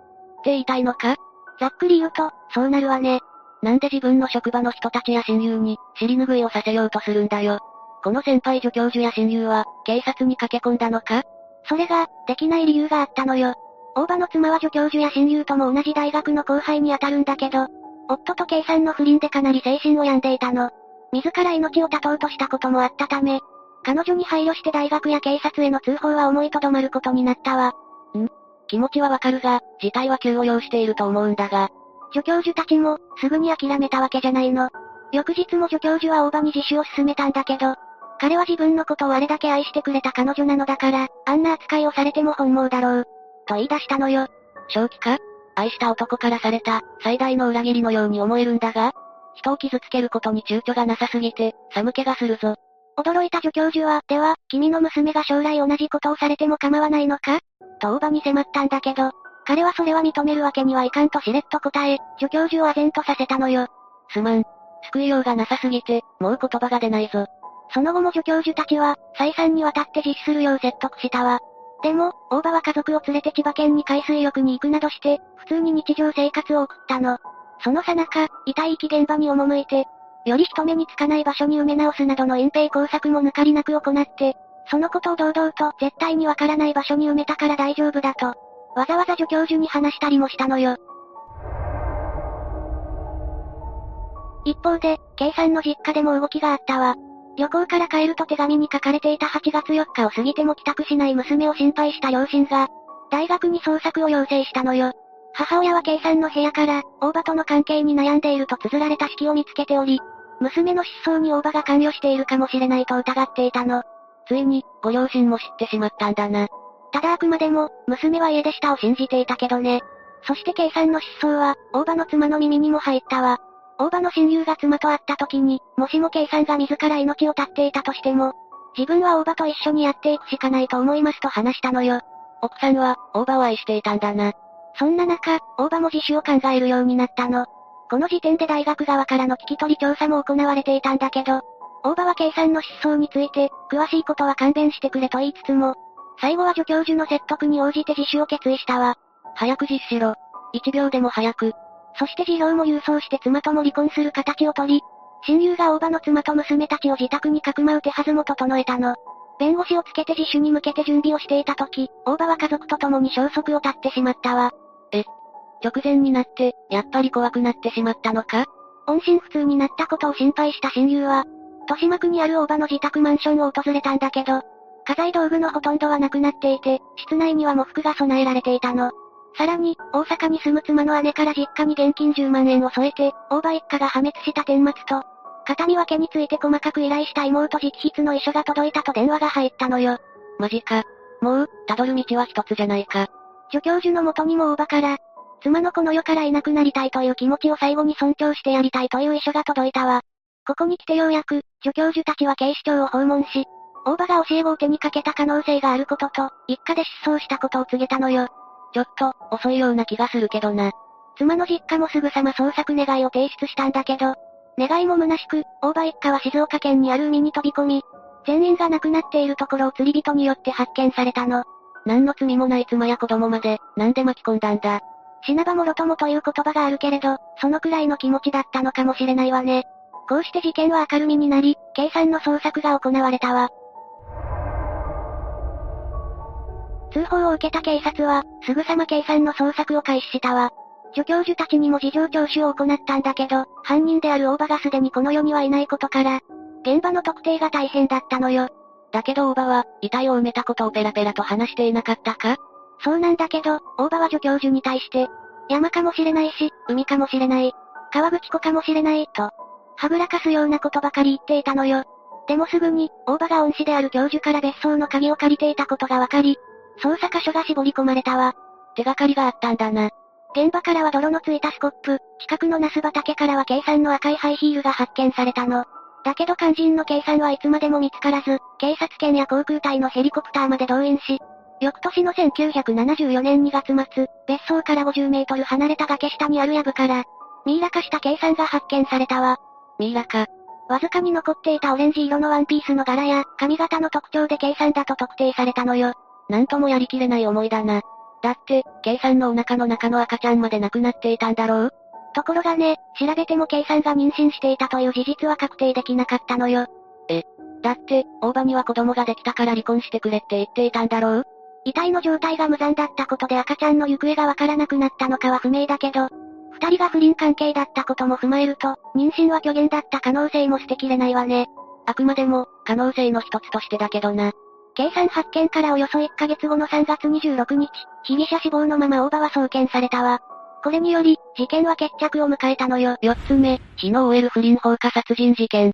言いたいのか？ざっくり言うと、そうなるわね。なんで自分の職場の人たちや親友に、尻拭いをさせようとするんだよ。この先輩助教授や親友は、警察に駆け込んだのか？それが、できない理由があったのよ。大場の妻は助教授や親友とも同じ大学の後輩に当たるんだけど、夫と計算の不倫でかなり精神を病んでいたの。自ら命を絶とうとしたこともあったため、彼女に配慮して大学や警察への通報は思いとどまることになったわ。ん気持ちはわかるが、事態は急を要していると思うんだが。助教授たちも、すぐに諦めたわけじゃないの。翌日も助教授は大場に自首を進めたんだけど、彼は自分のことをあれだけ愛してくれた彼女なのだから、あんな扱いをされても本望だろう。と言い出したのよ。正気か？愛した男からされた、最大の裏切りのように思えるんだが人を傷つけることに躊躇がなさすぎて、寒気がするぞ。驚いた助教授は、では、君の娘が将来同じことをされても構わないのか？と大場に迫ったんだけど、彼はそれは認めるわけにはいかんとしれっと答え、助教授を唖然とさせたのよ。すまん。救いようがなさすぎて、もう言葉が出ないぞ。その後も助教授たちは、再三にわたって実施するよう説得したわ。でも、大場は家族を連れて千葉県に海水浴に行くなどして、普通に日常生活を送ったの。そのさなか、遺体遺棄現場に赴いて、より人目につかない場所に埋め直すなどの隠蔽工作も抜かりなく行って、そのことを堂々と絶対にわからない場所に埋めたから大丈夫だと、わざわざ助教授に話したりもしたのよ。一方で、K さんの実家でも動きがあったわ。旅行から帰ると手紙に書かれていた8月4日を過ぎても帰宅しない娘を心配した両親が、大学に捜索を要請したのよ。母親は K さんの部屋から、大場との関係に悩んでいると綴られた式を見つけており、娘の失踪に大場が関与しているかもしれないと疑っていたの。ついに、ご両親も知ってしまったんだな。ただあくまでも、娘は家出したを信じていたけどね。そして K さんの失踪は、大場の妻の耳にも入ったわ。大場の親友が妻と会った時に、もしも K さんが自ら命を絶っていたとしても、自分は大場と一緒にやっていくしかないと思いますと話したのよ。奥さんは、大場を愛していたんだな。そんな中、大場も自首を考えるようになったの。この時点で大学側からの聞き取り調査も行われていたんだけど、大場は K さんの失踪について、詳しいことは勘弁してくれと言いつつも、最後は助教授の説得に応じて自首を決意したわ。早く実施しろ。一秒でも早く。そして辞表も郵送して妻とも離婚する形をとり、親友が大場の妻と娘たちを自宅にかくまう手はずも整えたの。弁護士をつけて自首に向けて準備をしていた時、大場は家族と共に消息を絶ってしまったわ。え、直前になって、やっぱり怖くなってしまったのか？音信不通になったことを心配した親友は、豊島区にある大場の自宅マンションを訪れたんだけど、家財道具のほとんどはなくなっていて、室内には喪服が備えられていたの。さらに、大阪に住む妻の姉から実家に現金10万円を添えて、大場一家が破滅した顛末と、形見分けについて細かく依頼した妹直筆の遺書が届いたと電話が入ったのよ。マジか。もう、辿る道は一つじゃないか。助教授の元にも大場から、妻のこの世からいなくなりたいという気持ちを最後に尊重してやりたいという遺書が届いたわ。ここに来てようやく、助教授たちは警視庁を訪問し、大場が教え子を手にかけた可能性があることと、一家で失踪したことを告げたのよ。ちょっと、遅いような気がするけどな。妻の実家もすぐさま捜索願いを提出したんだけど、願いも虚しく、大場一家は静岡県にある海に飛び込み、全員が亡くなっているところを釣り人によって発見されたの。何の罪もない妻や子供まで、なんで巻き込んだんだ。死なばもろともという言葉があるけれど、そのくらいの気持ちだったのかもしれないわね。こうして事件は明るみになり、計算の捜索が行われたわ。通報を受けた警察は、すぐさま計算の捜索を開始したわ。助教授たちにも事情聴取を行ったんだけど、犯人である大場がすでにこの世にはいないことから、現場の特定が大変だったのよ。だけど大場は、遺体を埋めたことをペラペラと話していなかったか？そうなんだけど、大場は助教授に対して、山かもしれないし、海かもしれない、川口湖かもしれない、と、はぐらかすようなことばかり言っていたのよ。でもすぐに、大場が恩師である教授から別荘の鍵を借りていたことがわかり、捜査箇所が絞り込まれたわ。手がかりがあったんだな。現場からは泥のついたスコップ、近くのナス畑からは計算の赤いハイヒールが発見されたの。だけど肝心の計算はいつまでも見つからず、警察犬や航空隊のヘリコプターまで動員し、翌年の1974年2月末、別荘から50メートル離れた崖下にある藪から、ミイラ化した計算が発見されたわ。ミイラ化。わずかに残っていたオレンジ色のワンピースの柄や、髪型の特徴で K さんだと特定されたのよ。なんともやりきれない思いだな。だって、K さんのお腹の中の赤ちゃんまで亡くなっていたんだろう？ところがね、調べても K さんが妊娠していたという事実は確定できなかったのよ。え、だって、大場には子供ができたから離婚してくれって言っていたんだろう？遺体の状態が無残だったことで赤ちゃんの行方がわからなくなったのかは不明だけど、二人が不倫関係だったことも踏まえると、妊娠は虚言だった可能性も捨てきれないわね。あくまでも、可能性の一つとしてだけどな。計算発見からおよそ1ヶ月後の3月26日、被疑者死亡のまま大場は送検されたわ。これにより、事件は決着を迎えたのよ。4つ目、日の終える不倫放火殺人事件。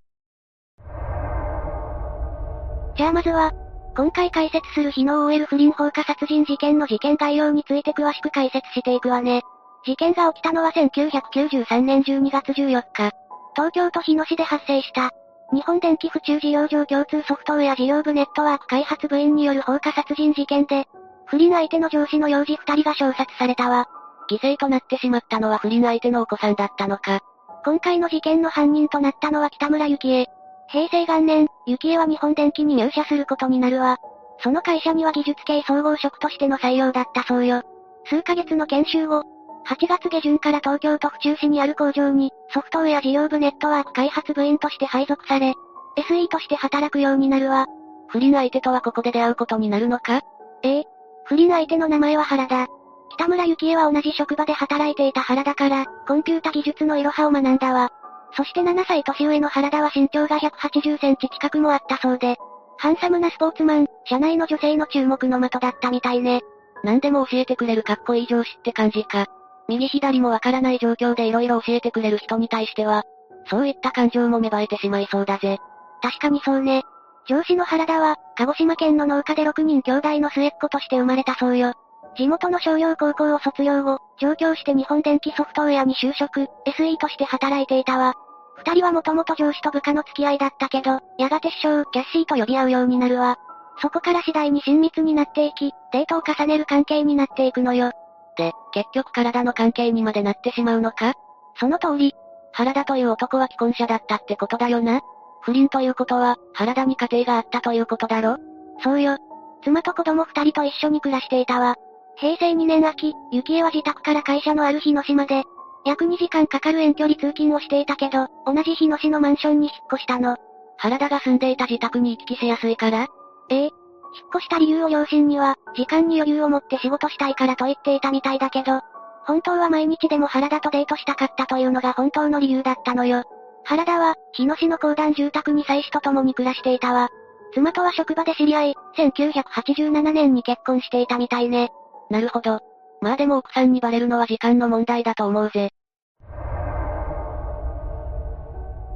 じゃあまずは、今回解説する日の終える不倫放火殺人事件の事件概要について詳しく解説していくわね。事件が起きたのは1993年12月14日。東京都日野市で発生した。日本電気府中事業場共通ソフトウェア事業部ネットワーク開発部員による放火殺人事件で、不倫相手の上司の幼児二人が衝殺されたわ。犠牲となってしまったのは不倫相手のお子さんだったのか。今回の事件の犯人となったのは北村幸恵。平成元年、幸恵は日本電機に入社することになるわ。その会社には技術系総合職としての採用だったそうよ。数ヶ月の研修後、8月下旬から東京都府中市にある工場に、ソフトウェア事業部ネットワーク開発部員として配属され、SE として働くようになるわ。不倫相手とはここで出会うことになるのか？ええ。不倫相手の名前は原田。北村幸恵は同じ職場で働いていた原田から、コンピュータ技術のいろはを学んだわ。そして7歳年上の原田は身長が180センチ近くもあったそうで、ハンサムなスポーツマン、社内の女性の注目の的だったみたいね。何でも教えてくれるかっこいい上司って感じか。右左もわからない状況で色々教えてくれる人に対しては、そういった感情も芽生えてしまいそうだぜ。確かにそうね。上司の原田は、鹿児島県の農家で6人兄弟の末っ子として生まれたそうよ。地元の商業高校を卒業後、上京して日本電気ソフトウェアに就職、SE として働いていたわ。二人はもともと上司と部下の付き合いだったけど、やがて師匠、キャッシーと呼び合うようになるわ。そこから次第に親密になっていき、デートを重ねる関係になっていくのよ。で、結局体の関係にまでなってしまうのか？その通り。原田という男は既婚者だったってことだよな不倫ということは、原田に家庭があったということだろ？そうよ。妻と子供二人と一緒に暮らしていたわ。平成2年秋、幸恵は自宅から会社のある日野島で、約2時間かかる遠距離通勤をしていたけど、同じ日野市のマンションに引っ越したの。原田が住んでいた自宅に行き来しやすいから？ええ、引っ越した理由を両親には、時間に余裕を持って仕事したいからと言っていたみたいだけど、本当は毎日でも原田とデートしたかったというのが本当の理由だったのよ。原田は、日野市の公団住宅に妻子と共に暮らしていたわ。妻とは職場で知り合い、1987年に結婚していたみたいね。なるほど。まあでも奥さんにバレるのは時間の問題だと思うぜ。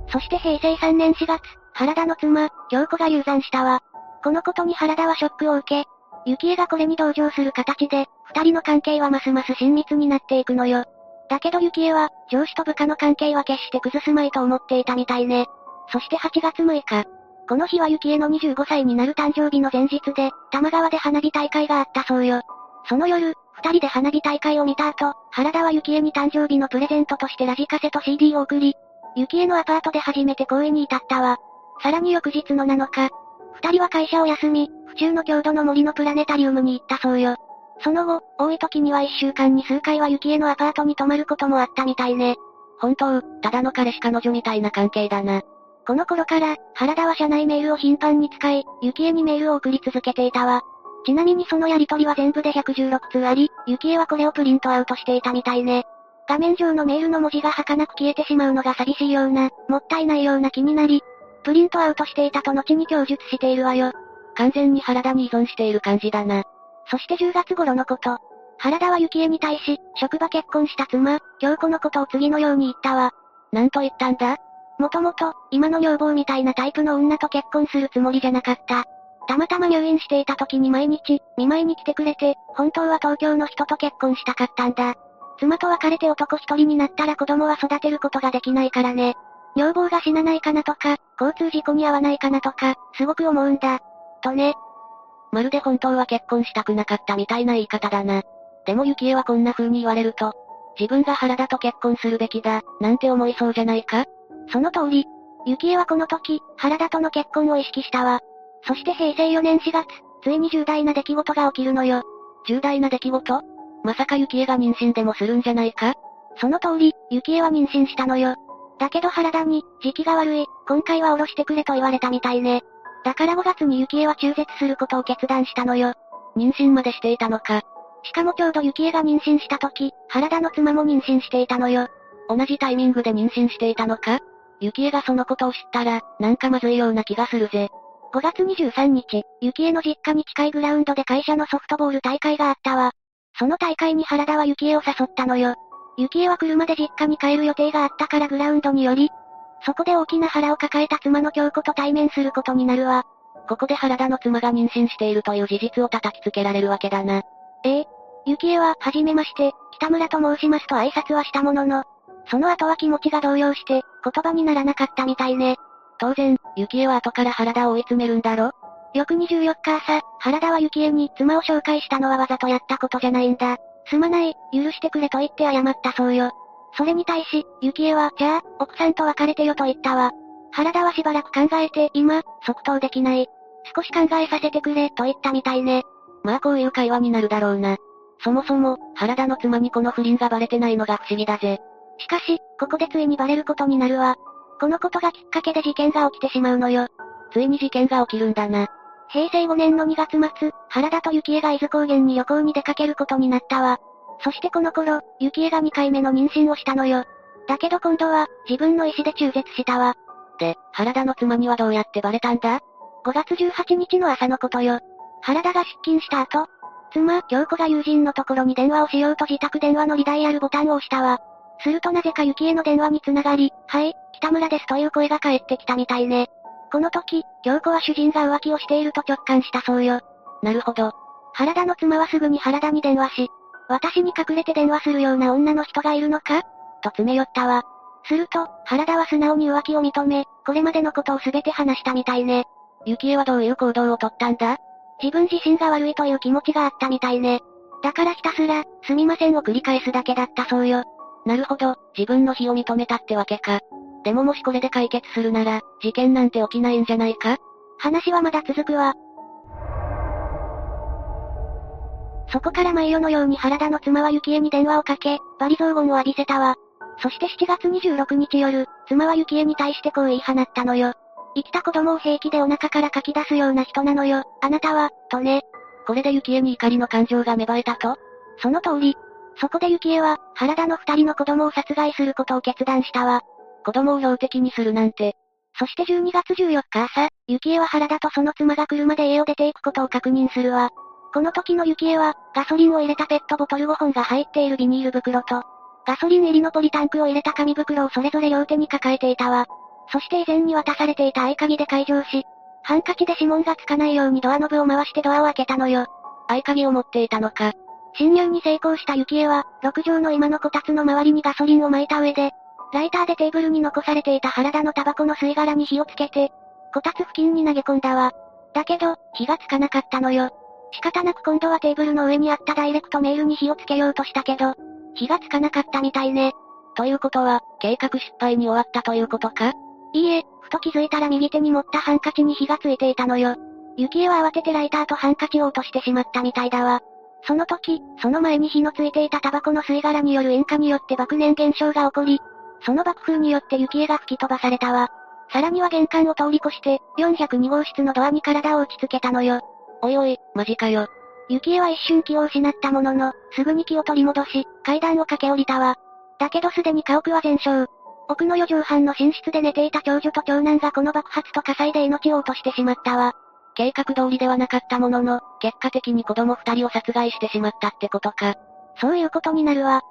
そして平成3年4月、原田の妻、京子が流産したわ。このことに原田はショックを受け、幸恵がこれに同情する形で、二人の関係はますます親密になっていくのよ。だけど幸恵は、上司と部下の関係は決して崩すまいと思っていたみたいね。そして8月6日。この日は幸恵の25歳になる誕生日の前日で、玉川で花火大会があったそうよ。その夜、二人で花火大会を見た後、原田は幸恵に誕生日のプレゼントとしてラジカセと CD を送り、幸恵のアパートで初めて公園に至ったわ。さらに翌日の7日、二人は会社を休み、府中の郷土の森のプラネタリウムに行ったそうよ。その後、多い時には一週間に数回は幸恵のアパートに泊まることもあったみたいね。本当、ただの彼氏彼女みたいな関係だな。この頃から、原田は社内メールを頻繁に使い、幸恵にメールを送り続けていたわ。ちなみにそのやりとりは全部で116通あり、幸恵はこれをプリントアウトしていたみたいね。画面上のメールの文字が儚く消えてしまうのが寂しいような、もったいないような気になり、プリントアウトしていたと後に供述しているわよ。完全に原田に依存している感じだな。そして10月頃のこと。原田は幸恵に対し、職場結婚した妻、京子のことを次のように言ったわ。なんと言ったんだ？もともと、今の女房みたいなタイプの女と結婚するつもりじゃなかった。たまたま入院していた時に毎日、見舞いに来てくれて、本当は東京の人と結婚したかったんだ。妻と別れて男一人になったら子供は育てることができないからね。女房が死なないかなとか、交通事故に遭わないかなとか、すごく思うんだ。とね。まるで本当は結婚したくなかったみたいな言い方だな。でも幸恵はこんな風に言われると、自分が原田と結婚するべきだ、なんて思いそうじゃないか？その通り。幸恵はこの時、原田との結婚を意識したわ。そして平成4年4月、ついに重大な出来事が起きるのよ。重大な出来事？まさか幸恵が妊娠でもするんじゃないか？その通り、幸恵は妊娠したのよ。だけど原田に、時期が悪い、今回は降ろしてくれと言われたみたいね。だから5月に幸恵は中絶することを決断したのよ。妊娠までしていたのか。しかもちょうど幸恵が妊娠した時、原田の妻も妊娠していたのよ。同じタイミングで妊娠していたのか幸恵がそのことを知ったら、なんかまずいような気がするぜ。5月23日、幸恵の実家に近いグラウンドで会社のソフトボール大会があったわ。その大会に原田は幸恵を誘ったのよ。幸恵は車で実家に帰る予定があったからグラウンドにより、そこで大きな腹を抱えた妻の京子と対面することになるわ。ここで原田の妻が妊娠しているという事実を叩きつけられるわけだな。ええ。幸恵は、はじめまして、北村と申しますと挨拶はしたものの、その後は気持ちが動揺して、言葉にならなかったみたいね。当然、幸恵は後から原田を追い詰めるんだろ？翌24日朝、原田は幸恵に妻を紹介したのはわざとやったことじゃないんだ。すまない、許してくれと言って謝ったそうよ。それに対し、幸恵は、じゃあ、奥さんと別れてよと言ったわ。原田はしばらく考えて、今、即答できない。少し考えさせてくれ、と言ったみたいね。まあこういう会話になるだろうな。そもそも、原田の妻にこの不倫がバレてないのが不思議だぜ。しかし、ここでついにバレることになるわ。このことがきっかけで事件が起きてしまうのよ。ついに事件が起きるんだな。平成5年の2月末、原田と幸恵が伊豆高原に旅行に出かけることになったわ。そしてこの頃、幸恵が2回目の妊娠をしたのよ。だけど今度は、自分の意思で中絶したわ。で、原田の妻にはどうやってバレたんだ ?5 月18日の朝のことよ。原田が出勤した後、妻、京子が友人のところに電話をしようと自宅電話のリダイヤルボタンを押したわ。するとなぜか幸恵の電話に繋がり、はい、北村ですという声が返ってきたみたいね。この時、京子は主人が浮気をしていると直感したそうよ。なるほど。原田の妻はすぐに原田に電話し、私に隠れて電話するような女の人がいるのか？と詰め寄ったわ。すると、原田は素直に浮気を認め、これまでのことを全て話したみたいね。幸恵はどういう行動をとったんだ？自分自身が悪いという気持ちがあったみたいね。だからひたすら、すみませんを繰り返すだけだったそうよ。なるほど、自分の非を認めたってわけか。でももしこれで解決するなら、事件なんて起きないんじゃないか？話はまだ続くわ。そこから毎夜のように原田の妻は幸恵に電話をかけ、バリ雑言を浴びせたわ。そして7月26日夜、妻は幸恵に対してこう言い放ったのよ。生きた子供を平気でお腹から書き出すような人なのよ、あなたは、とね。これで幸恵に怒りの感情が芽生えたと？その通り。そこで幸恵は、原田の二人の子供を殺害することを決断したわ。子供を標的にするなんて。そして12月14日朝、幸恵は原田とその妻が車で家を出ていくことを確認するわ。この時の幸恵は、ガソリンを入れたペットボトル5本が入っているビニール袋と、ガソリン入りのポリタンクを入れた紙袋をそれぞれ両手に抱えていたわ。そして以前に渡されていた合鍵で解錠し、ハンカチで指紋がつかないようにドアノブを回してドアを開けたのよ。合鍵を持っていたのか。侵入に成功した幸恵は、6畳の今のこたつの周りにガソリンを撒いた上で、ライターでテーブルに残されていた原田のタバコの吸い殻に火をつけて、こたつ付近に投げ込んだわ。だけど、火がつかなかったのよ。仕方なく今度はテーブルの上にあったダイレクトメールに火をつけようとしたけど、火がつかなかったみたいね。ということは、計画失敗に終わったということか？いいえ、ふと気づいたら右手に持ったハンカチに火がついていたのよ。幸恵は慌ててライターとハンカチを落としてしまったみたいだわ。その時、その前に火のついていたタバコの吸い殻による引火によって爆燃現象が起こり、その爆風によって幸恵が吹き飛ばされたわ。さらには玄関を通り越して、402号室のドアに体を打ち付けたのよ。おいおい、マジかよ。幸恵は一瞬気を失ったものの、すぐに気を取り戻し、階段を駆け下りたわ。だけどすでに家屋は全焼。奥の四畳半の寝室で寝ていた長女と長男がこの爆発と火災で命を落としてしまったわ。計画通りではなかったものの、結果的に子供二人を殺害してしまったってことか。そういうことになるわ。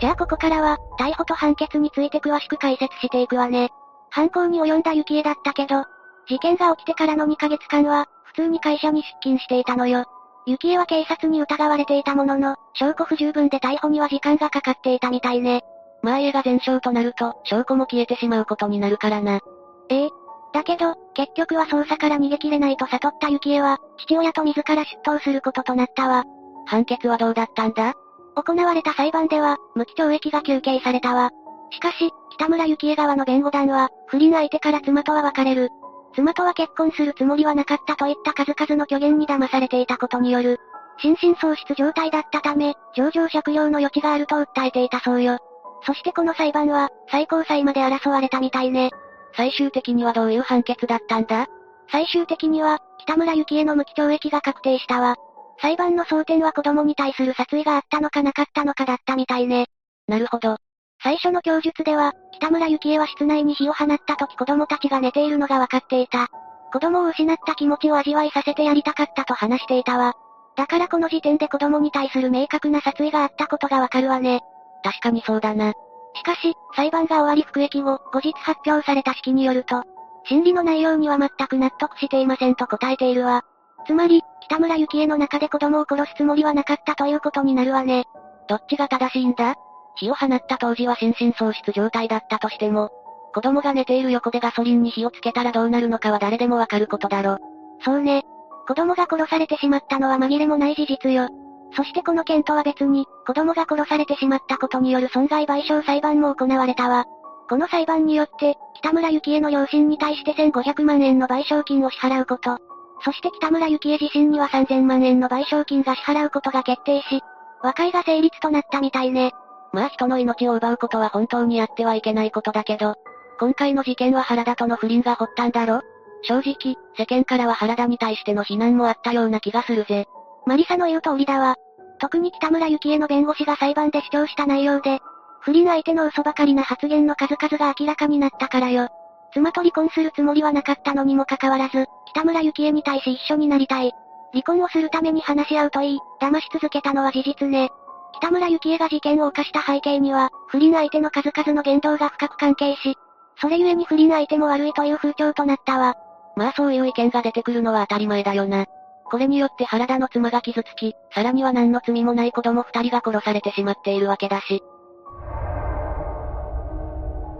じゃあここからは、逮捕と判決について詳しく解説していくわね。犯行に及んだ幸恵だったけど、事件が起きてからの2ヶ月間は、普通に会社に出勤していたのよ。幸恵は警察に疑われていたものの、証拠不十分で逮捕には時間がかかっていたみたいね。まあ家が全焼となると、証拠も消えてしまうことになるからな。ええ。だけど、結局は捜査から逃げ切れないと悟った幸恵は、父親と自ら出頭することとなったわ。判決はどうだったんだ？行われた裁判では、無期懲役が求刑されたわ。しかし、北村幸恵側の弁護団は、不倫相手から妻とは別れる。妻とは結婚するつもりはなかったといった数々の虚言に騙されていたことによる、心神喪失状態だったため、上場借用の余地があると訴えていたそうよ。そしてこの裁判は、最高裁まで争われたみたいね。最終的にはどういう判決だったんだ？最終的には、北村幸恵の無期懲役が確定したわ。裁判の争点は子供に対する殺意があったのかなかったのかだったみたいね。なるほど。最初の供述では、北村幸恵は室内に火を放った時子供たちが寝ているのが分かっていた。子供を失った気持ちを味わいさせてやりたかったと話していたわ。だからこの時点で子供に対する明確な殺意があったことがわかるわね。確かにそうだな。しかし、裁判が終わり服役後、後日発表された式によると、審理の内容には全く納得していませんと答えているわ。つまり、北村幸恵の中で子供を殺すつもりはなかったということになるわね。どっちが正しいんだ？火を放った当時は心神喪失状態だったとしても、子供が寝ている横でガソリンに火をつけたらどうなるのかは誰でもわかることだろ。そうね。子供が殺されてしまったのは紛れもない事実よ。そしてこの件とは別に、子供が殺されてしまったことによる損害賠償裁判も行われたわ。この裁判によって、北村幸恵の両親に対して1500万円の賠償金を支払うこと。そして北村幸恵自身には3000万円の賠償金が支払うことが決定し、和解が成立となったみたいね。まあ人の命を奪うことは本当にやってはいけないことだけど、今回の事件は原田との不倫が発端だろ？正直、世間からは原田に対しての非難もあったような気がするぜ。マリサの言う通りだわ。特に北村幸恵の弁護士が裁判で主張した内容で、不倫相手の嘘ばかりな発言の数々が明らかになったからよ。妻と離婚するつもりはなかったのにもかかわらず、北村幸恵に対し一緒になりたい。離婚をするために話し合うといい、騙し続けたのは事実ね。北村幸恵が事件を犯した背景には、不倫相手の数々の言動が深く関係し、それゆえに不倫相手も悪いという風潮となったわ。まあそういう意見が出てくるのは当たり前だよな。これによって原田の妻が傷つき、さらには何の罪もない子供二人が殺されてしまっているわけだし。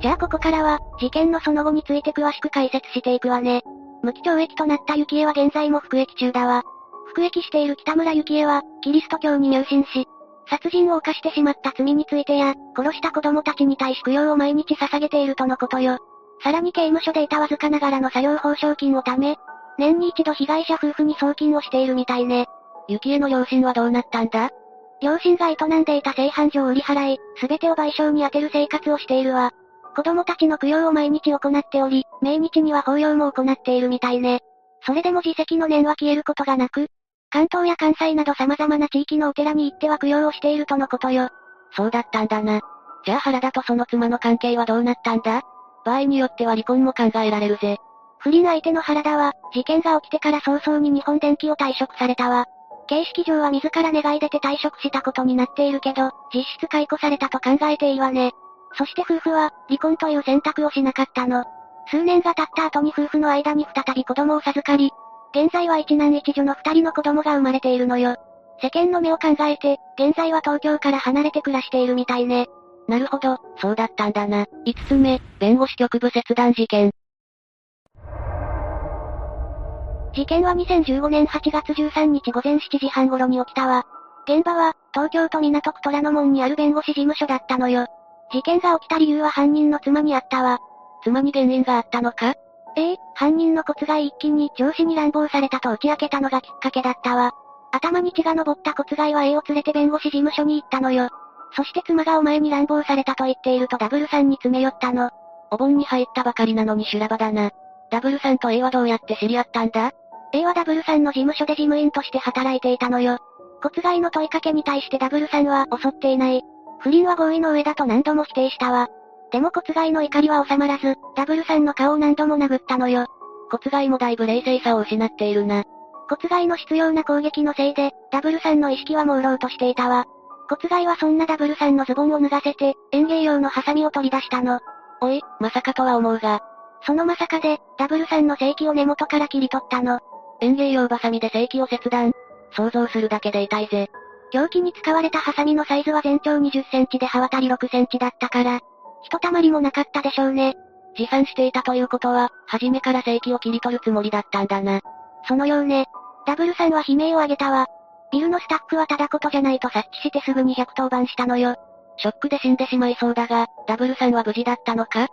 じゃあここからは、事件のその後について詳しく解説していくわね。無期懲役となった幸恵は現在も服役中だわ。服役している北村幸恵は、キリスト教に入信し、殺人を犯してしまった罪についてや、殺した子供たちに対し供養を毎日捧げているとのことよ。さらに刑務所でいたわずかながらの作業報奨金を貯め、年に一度被害者夫婦に送金をしているみたいね。幸恵の両親はどうなったんだ？両親が営んでいた製飯所を売り払い、すべてを賠償に充てる生活をしているわ。子供たちの供養を毎日行っており、命日には法要も行っているみたいね。それでも自責の念は消えることがなく、関東や関西など様々な地域のお寺に行っては供養をしているとのことよ。そうだったんだな。じゃあ原田とその妻の関係はどうなったんだ？場合によっては離婚も考えられるぜ。不倫相手の原田は、事件が起きてから早々に日本電機を退職されたわ。形式上は自ら願い出て退職したことになっているけど、実質解雇されたと考えていいわね。そして夫婦は、離婚という選択をしなかったの。数年が経った後に夫婦の間に再び子供を授かり、現在は一男一女の二人の子供が生まれているのよ。世間の目を考えて、現在は東京から離れて暮らしているみたいね。なるほど、そうだったんだな。五つ目、弁護士局部切断事件。事件は2015年8月13日午前7時半頃に起きたわ。現場は、東京都港区虎ノ門にある弁護士事務所だったのよ。事件が起きた理由は犯人の妻にあったわ。妻に原因があったのか？ええ犯人の骨骸一気に上司に乱暴されたと打ち明けたのがきっかけだったわ。頭に血が昇った骨骸は A を連れて弁護士事務所に行ったのよ。そして妻がお前に乱暴されたと言っているとダブルさんに詰め寄ったの。お盆に入ったばかりなのに修羅場だな。ダブルさんと A はどうやって知り合ったんだ ?A はダブルさんの事務所で事務員として働いていたのよ。骨骸の問いかけに対してダブルさんは襲っていない。不倫は合意の上だと何度も否定したわ。でも骨骸の怒りは収まらず、ダブルさんの顔を何度も殴ったのよ。骨骸もだいぶ冷静さを失っているな。骨骸の執拗な攻撃のせいで、ダブルさんの意識は朦朧としていたわ。骨骸はそんなダブルさんのズボンを脱がせて、園芸用のハサミを取り出したの。おい、まさかとは思うが。そのまさかで、ダブルさんの正規を根元から切り取ったの。園芸用バサミで正規を切断。想像するだけで痛いぜ。凶器に使われたハサミのサイズは全長20センチで刃渡り6センチだったから、ひとたまりもなかったでしょうね。持参していたということは、初めから正規を切り取るつもりだったんだな。そのようね。ダブルさんは悲鳴を上げたわ。ビルのスタッフはただことじゃないと察知してすぐに110番したのよ。ショックで死んでしまいそうだが、ダブルさんは無事だったのか？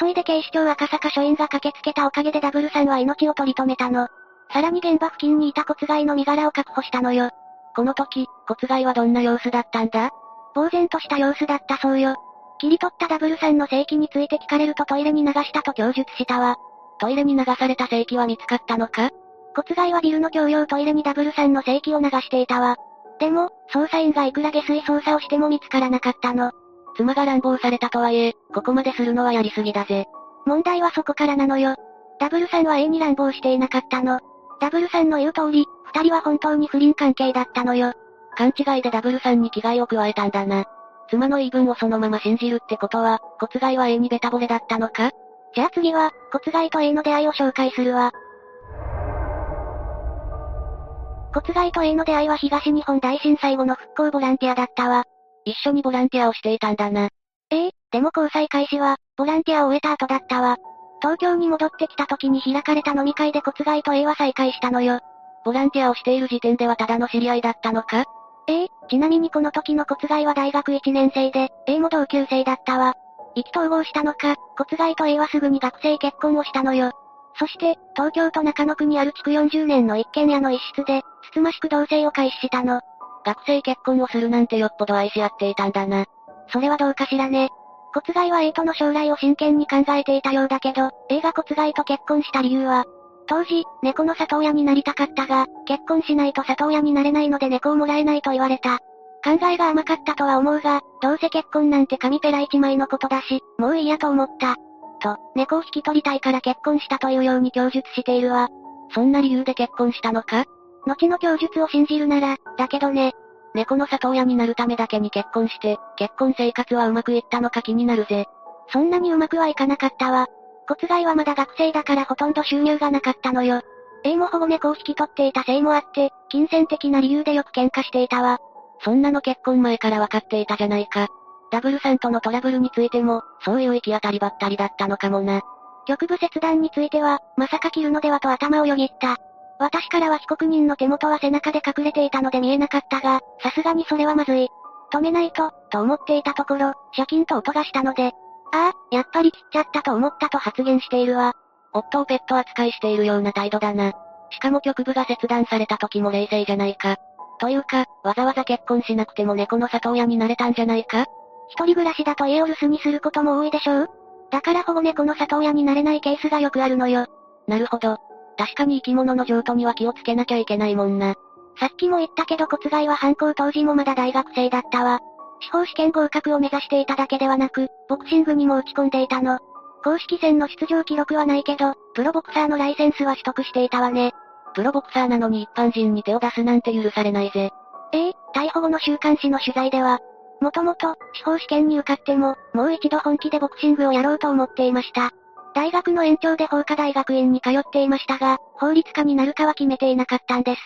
急いで警視庁赤坂署員が駆けつけたおかげでダブルさんは命を取り留めたの。さらに現場付近にいた骨骸の身柄を確保したのよ。この時、骨骸はどんな様子だったんだ？呆然とした様子だったそうよ。切り取ったダブルさんの正規について聞かれるとトイレに流したと供述したわ。トイレに流された正規は見つかったのか？骨骸はビルの共用トイレにダブルさんの正規を流していたわ。でも、捜査員がいくら下水捜査をしても見つからなかったの。妻が乱暴されたとはいえ、ここまでするのはやりすぎだぜ。問題はそこからなのよ。ダブルさんは A に乱暴していなかったの。ダブルさんの言う通り、二人は本当に不倫関係だったのよ。勘違いでダブルさんに危害を加えたんだな。妻の言い分をそのまま信じるってことは、骨骸は A にベタ惚れだったのか？じゃあ次は、骨骸と A の出会いを紹介するわ。骨骸と A の出会いは東日本大震災後の復興ボランティアだったわ。一緒にボランティアをしていたんだな。ええでも交際開始は、ボランティアを終えた後だったわ。東京に戻ってきた時に開かれた飲み会で骨骸と A は再会したのよ。ボランティアをしている時点ではただの知り合いだったのか？ええちなみにこの時の骨骸は大学1年生で、A も同級生だったわ。意気投合したのか、骨骸と A はすぐに学生結婚をしたのよ。そして、東京都中野区にある築40年の一軒家の一室で、つつましく同棲を開始したの。学生結婚をするなんてよっぽど愛し合っていたんだな。それはどうかしらね。骨骸は A との将来を真剣に考えていたようだけど、A が骨骸と結婚した理由は、当時、猫の里親になりたかったが、結婚しないと里親になれないので猫をもらえないと言われた。考えが甘かったとは思うが、どうせ結婚なんて紙ペラ一枚のことだし、もういいやと思った。と、猫を引き取りたいから結婚したというように供述しているわ。そんな理由で結婚したのか？後の供述を信じるなら、だけどね。猫の里親になるためだけに結婚して、結婚生活はうまくいったのか気になるぜ。そんなにうまくはいかなかったわ。骨骸はまだ学生だからほとんど収入がなかったのよ。A も保護猫を引き取っていたせいもあって、金銭的な理由でよく喧嘩していたわ。そんなの結婚前から分かっていたじゃないか。ダブルさんとのトラブルについても、そういう行き当たりばったりだったのかもな。局部切断については、まさか切るのではと頭をよぎった。私からは被告人の手元は背中で隠れていたので見えなかったが、さすがにそれはまずい。止めないと、と思っていたところ、シャキンと音がしたので、ああ、やっぱり切っちゃったと思ったと発言しているわ。夫をペット扱いしているような態度だな。しかも局部が切断された時も冷静じゃないか。というか、わざわざ結婚しなくても猫の里親になれたんじゃないか一人暮らしだと家を留守にすることも多いでしょうだから保護猫の里親になれないケースがよくあるのよ。なるほど。確かに生き物の譲渡には気をつけなきゃいけないもんな。さっきも言ったけど骨骸は犯行当時もまだ大学生だったわ。司法試験合格を目指していただけではなく、ボクシングにも打ち込んでいたの。公式戦の出場記録はないけど、プロボクサーのライセンスは取得していたわね。プロボクサーなのに一般人に手を出すなんて許されないぜ。ええ逮捕後の週刊誌の取材では、もともと、司法試験に受かっても、もう一度本気でボクシングをやろうと思っていました。大学の延長で法科大学院に通っていましたが、法律家になるかは決めていなかったんです。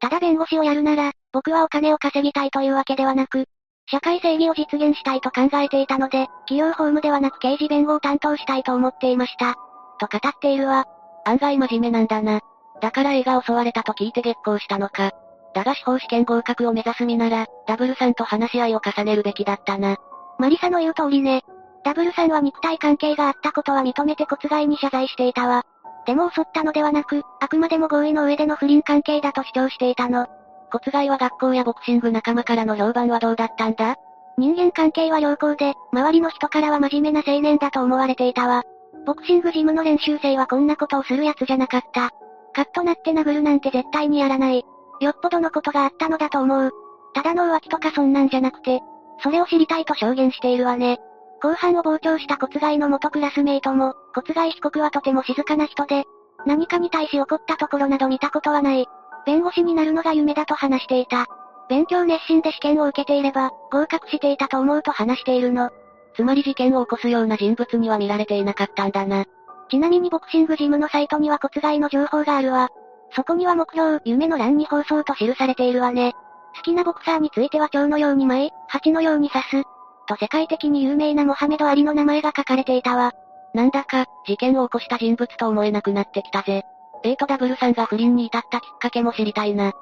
ただ弁護士をやるなら、僕はお金を稼ぎたいというわけではなく、社会正義を実現したいと考えていたので、企業法務ではなく刑事弁護を担当したいと思っていました。と語っているわ。案外真面目なんだな。だから映画襲われたと聞いて激高したのか。だが司法試験合格を目指す身なら、ダブルさんと話し合いを重ねるべきだったな。マリサの言う通りね。ダブルさんは肉体関係があったことは認めて骨骸に謝罪していたわ。でも襲ったのではなく、あくまでも合意の上での不倫関係だと主張していたの。骨骸は学校やボクシング仲間からの評判はどうだったんだ？人間関係は良好で、周りの人からは真面目な青年だと思われていたわ。ボクシングジムの練習生はこんなことをする奴じゃなかった。カッとなって殴るなんて絶対にやらない。よっぽどのことがあったのだと思う。ただの浮気とかそんなんじゃなくて、それを知りたいと証言しているわね。後半を傍聴した骨骸の元クラスメイトも、骨骸被告はとても静かな人で、何かに対し怒ったところなど見たことはない。弁護士になるのが夢だと話していた。勉強熱心で試験を受けていれば、合格していたと思うと話しているの。つまり事件を起こすような人物には見られていなかったんだな。ちなみにボクシングジムのサイトには骨骸の情報があるわ。そこには目標、夢の欄に放送と記されているわね。好きなボクサーについては蝶のように舞い、蜂のように刺す。と世界的に有名なモハメド・アリの名前が書かれていたわ。なんだか、事件を起こした人物と思えなくなってきたぜ。A とダブルさんが不倫に至ったきっかけも知りたいな。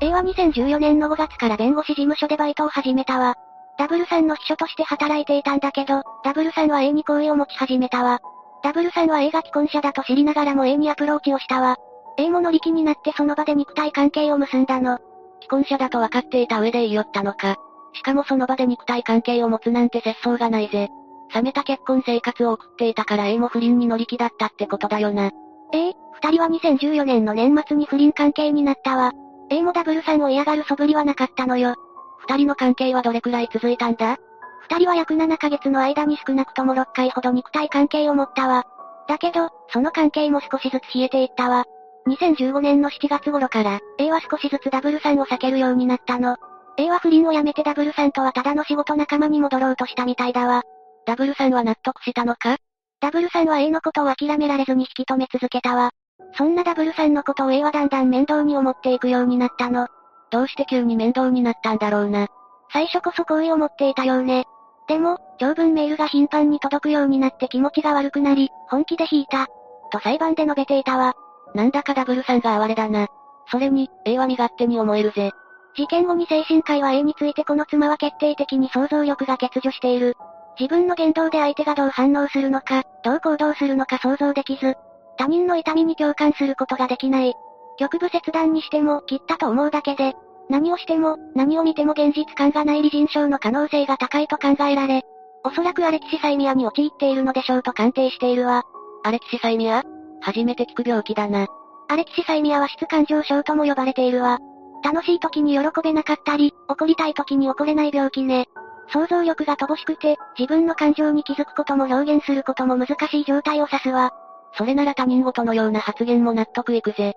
A は2014年の5月から弁護士事務所でバイトを始めたわ。ダブルさんの秘書として働いていたんだけど、ダブルさんは A に好意を持ち始めたわ。ダブルさんは A が既婚者だと知りながらも A にアプローチをしたわ。A も乗り気になってその場で肉体関係を結んだの。既婚者だと分かっていた上で言い寄ったのか。しかもその場で肉体関係を持つなんて節操がないぜ。冷めた結婚生活を送っていたから A も不倫に乗り気だったってことだよな。ええ、二人は2014年の年末に不倫関係になったわ。A もダブルさんを嫌がる素振りはなかったのよ。二人の関係はどれくらい続いたんだ？二人は約7ヶ月の間に少なくとも6回ほど肉体関係を持ったわ。だけど、その関係も少しずつ冷えていったわ。2015年の7月頃から、A は少しずつダブルさんを避けるようになったの。A は不倫をやめてダブルさんとはただの仕事仲間に戻ろうとしたみたいだわ。ダブルさんは納得したのか？ダブルさんは A のことを諦められずに引き止め続けたわ。そんなダブルさんのことを A はだんだん面倒に思っていくようになったの。どうして急に面倒になったんだろうな？最初こそ好意を持っていたようね。でも、長文メールが頻繁に届くようになって気持ちが悪くなり、本気で引いた。と裁判で述べていたわ。なんだかダブルさんが哀れだな。それに、A は身勝手に思えるぜ。事件後に精神科医は A についてこの妻は決定的に想像力が欠如している。自分の言動で相手がどう反応するのか、どう行動するのか想像できず、他人の痛みに共感することができない。局部切断にしても、切ったと思うだけで、何をしても、何を見ても現実感がない理人症の可能性が高いと考えられ、おそらくアレキシサイミアに陥っているのでしょうと鑑定しているわ。アレキシサイミア？初めて聞く病気だな。アレキシサイミアは質感情症とも呼ばれているわ。楽しい時に喜べなかったり、怒りたい時に怒れない病気ね。想像力が乏しくて、自分の感情に気づくことも表現することも難しい状態を指すわ。それなら他人事のような発言も納得いくぜ。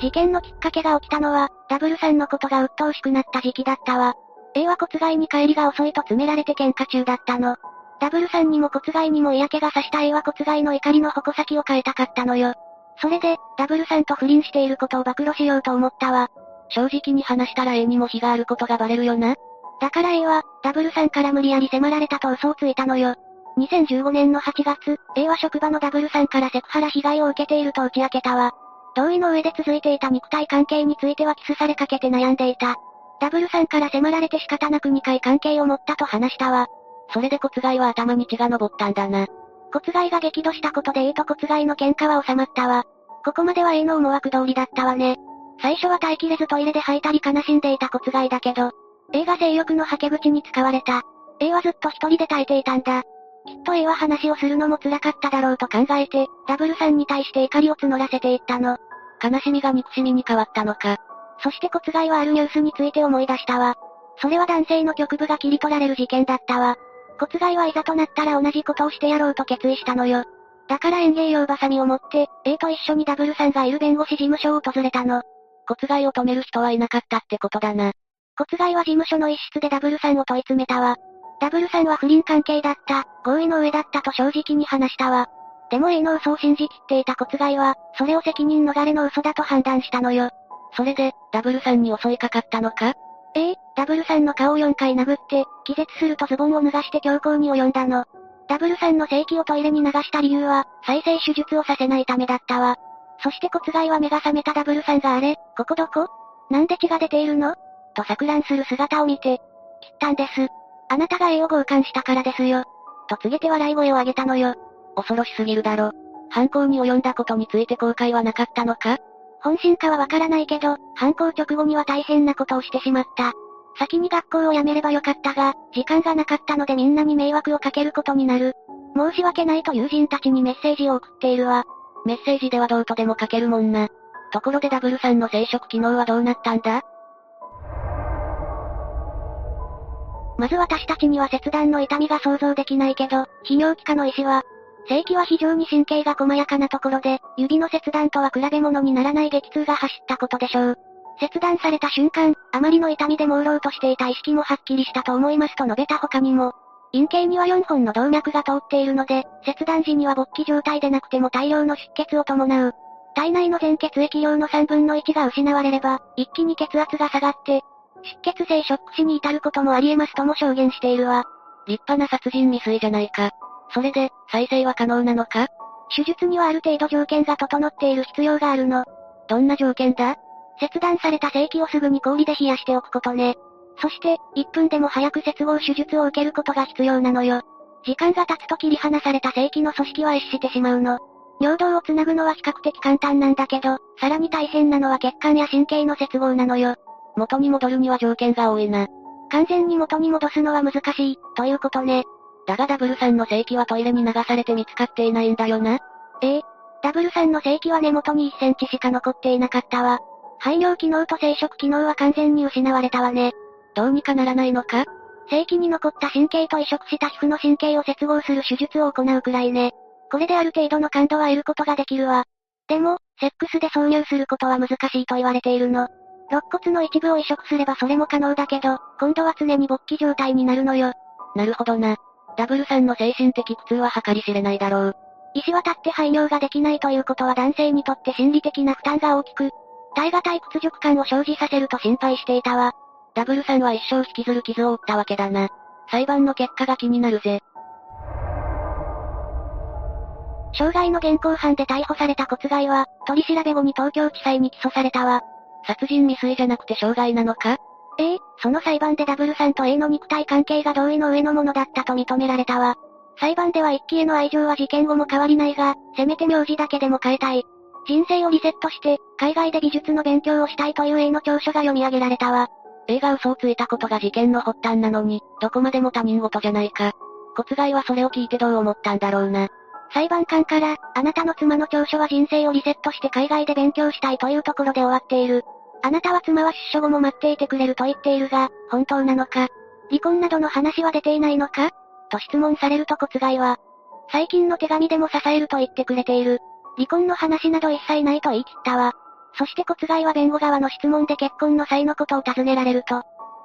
事件のきっかけが起きたのは、ダブルさんのことが鬱陶しくなった時期だったわ。A は骨外に帰りが遅いと詰められて喧嘩中だったの。ダブルさんにも骨外にも嫌気がさした A は骨外の怒りの矛先を変えたかったのよ。それで、ダブルさんと不倫していることを暴露しようと思ったわ。正直に話したら A にも非があることがバレるよな。だから A は、ダブルさんから無理やり迫られたと嘘をついたのよ。2015年の8月、A は職場のダブルさんからセクハラ被害を受けていると打ち明けたわ。同意の上で続いていた肉体関係についてはキスされかけて悩んでいた。ダブルさんから迫られて仕方なく2回関係を持ったと話したわ。それで骨外は頭に血が昇ったんだな。骨外が激怒したことで A と骨外の喧嘩は収まったわ。ここまでは A の思惑通りだったわね。最初は耐えきれずトイレで吐いたり悲しんでいた骨外だけど、A が性欲の吐け口に使われた。A はずっと一人で耐えていたんだ。きっと A は話をするのも辛かっただろうと考えて、ダブルさんに対して怒りを募らせていったの。悲しみが憎しみに変わったのか。そして骨外はあるニュースについて思い出したわ。それは男性の局部が切り取られる事件だったわ。骨外はいざとなったら同じことをしてやろうと決意したのよ。だから園芸用バサミを持って、A と一緒にダブルさんがいる弁護士事務所を訪れたの。骨外を止める人はいなかったってことだな。骨外は事務所の一室でダブルさんを問い詰めたわ。ダブルさんは不倫関係だった、合意の上だったと正直に話したわ。でも A の嘘を信じきっていた骨外は、それを責任逃れの嘘だと判断したのよ。それで、ダブルさんに襲いかかったのか？ええ、ダブルさんの顔を4回殴って、気絶するとズボンを脱がして強行に及んだの。ダブルさんの正規をトイレに流した理由は、再生手術をさせないためだったわ。そして骨外は目が覚めたダブルさんがあれ、ここどこ？なんで血が出ているの？と錯乱する姿を見て、切ったんです。あなたが A を強姦したからですよ。と告げて笑い声を上げたのよ。恐ろしすぎるだろ。犯行に及んだことについて後悔はなかったのか？本心かはわからないけど、犯行直後には大変なことをしてしまった。先に学校を辞めればよかったが、時間がなかったのでみんなに迷惑をかけることになる。申し訳ないと友人たちにメッセージを送っているわ。メッセージではどうとでも書けるもんな。ところでダブルさんの生殖機能はどうなったんだ？まず私たちには切断の痛みが想像できないけど、泌尿器科の医師は、正規は非常に神経が細やかなところで、指の切断とは比べ物にならない激痛が走ったことでしょう。切断された瞬間、あまりの痛みで朦朧としていた意識もはっきりしたと思いますと述べた他にも、陰茎には4本の動脈が通っているので、切断時には勃起状態でなくても大量の出血を伴う。体内の全血液量の3分の1が失われれば、一気に血圧が下がって、出血性ショック死に至ることもあり得ますとも証言しているわ。立派な殺人未遂じゃないか。それで、再生は可能なのか？手術にはある程度条件が整っている必要があるの。どんな条件だ？切断された性器をすぐに氷で冷やしておくことね。そして、1分でも早く接合手術を受けることが必要なのよ。時間が経つと切り離された性器の組織は壊死してしまうの。尿道をつなぐのは比較的簡単なんだけど、さらに大変なのは血管や神経の接合なのよ。元に戻るには条件が多いな。完全に元に戻すのは難しい、ということね。だがダブルさんの性器はトイレに流されて見つかっていないんだよな。ええ。ダブルさんの性器は根元に1センチしか残っていなかったわ。排尿機能と生殖機能は完全に失われたわね。どうにかならないのか？正規に残った神経と移植した皮膚の神経を接合する手術を行うくらいね。これである程度の感度は得ることができるわ。でも、セックスで挿入することは難しいと言われているの。肋骨の一部を移植すればそれも可能だけど、今度は常に勃起状態になるのよ。なるほどな。ダブルさんの精神的苦痛は計り知れないだろう。石渡って排尿ができないということは男性にとって心理的な負担が大きく、耐え難い屈辱感を生じさせると心配していたわ。ダブルさんは一生引きずる傷を負ったわけだな。裁判の結果が気になるぜ。傷害の現行犯で逮捕された骨害は、取り調べ後に東京地裁に起訴されたわ。殺人未遂じゃなくて傷害なのか？ええ、その裁判でダブルさんと A の肉体関係が同意の上のものだったと認められたわ。裁判では一期への愛情は事件後も変わりないが、せめて名字だけでも変えたい。人生をリセットして、海外で美術の勉強をしたいという A の調書が読み上げられたわ。A が嘘をついたことが事件の発端なのに、どこまでも他人事じゃないか。骨害はそれを聞いてどう思ったんだろうな。裁判官から、あなたの妻の調書は人生をリセットして海外で勉強したいというところで終わっている。あなたは妻は出所後も待っていてくれると言っているが、本当なのか？離婚などの話は出ていないのか？と質問されると骨害は、最近の手紙でも支えると言ってくれている。離婚の話など一切ないと言い切ったわ。そして骨害は弁護側の質問で結婚の際のことを尋ねられると、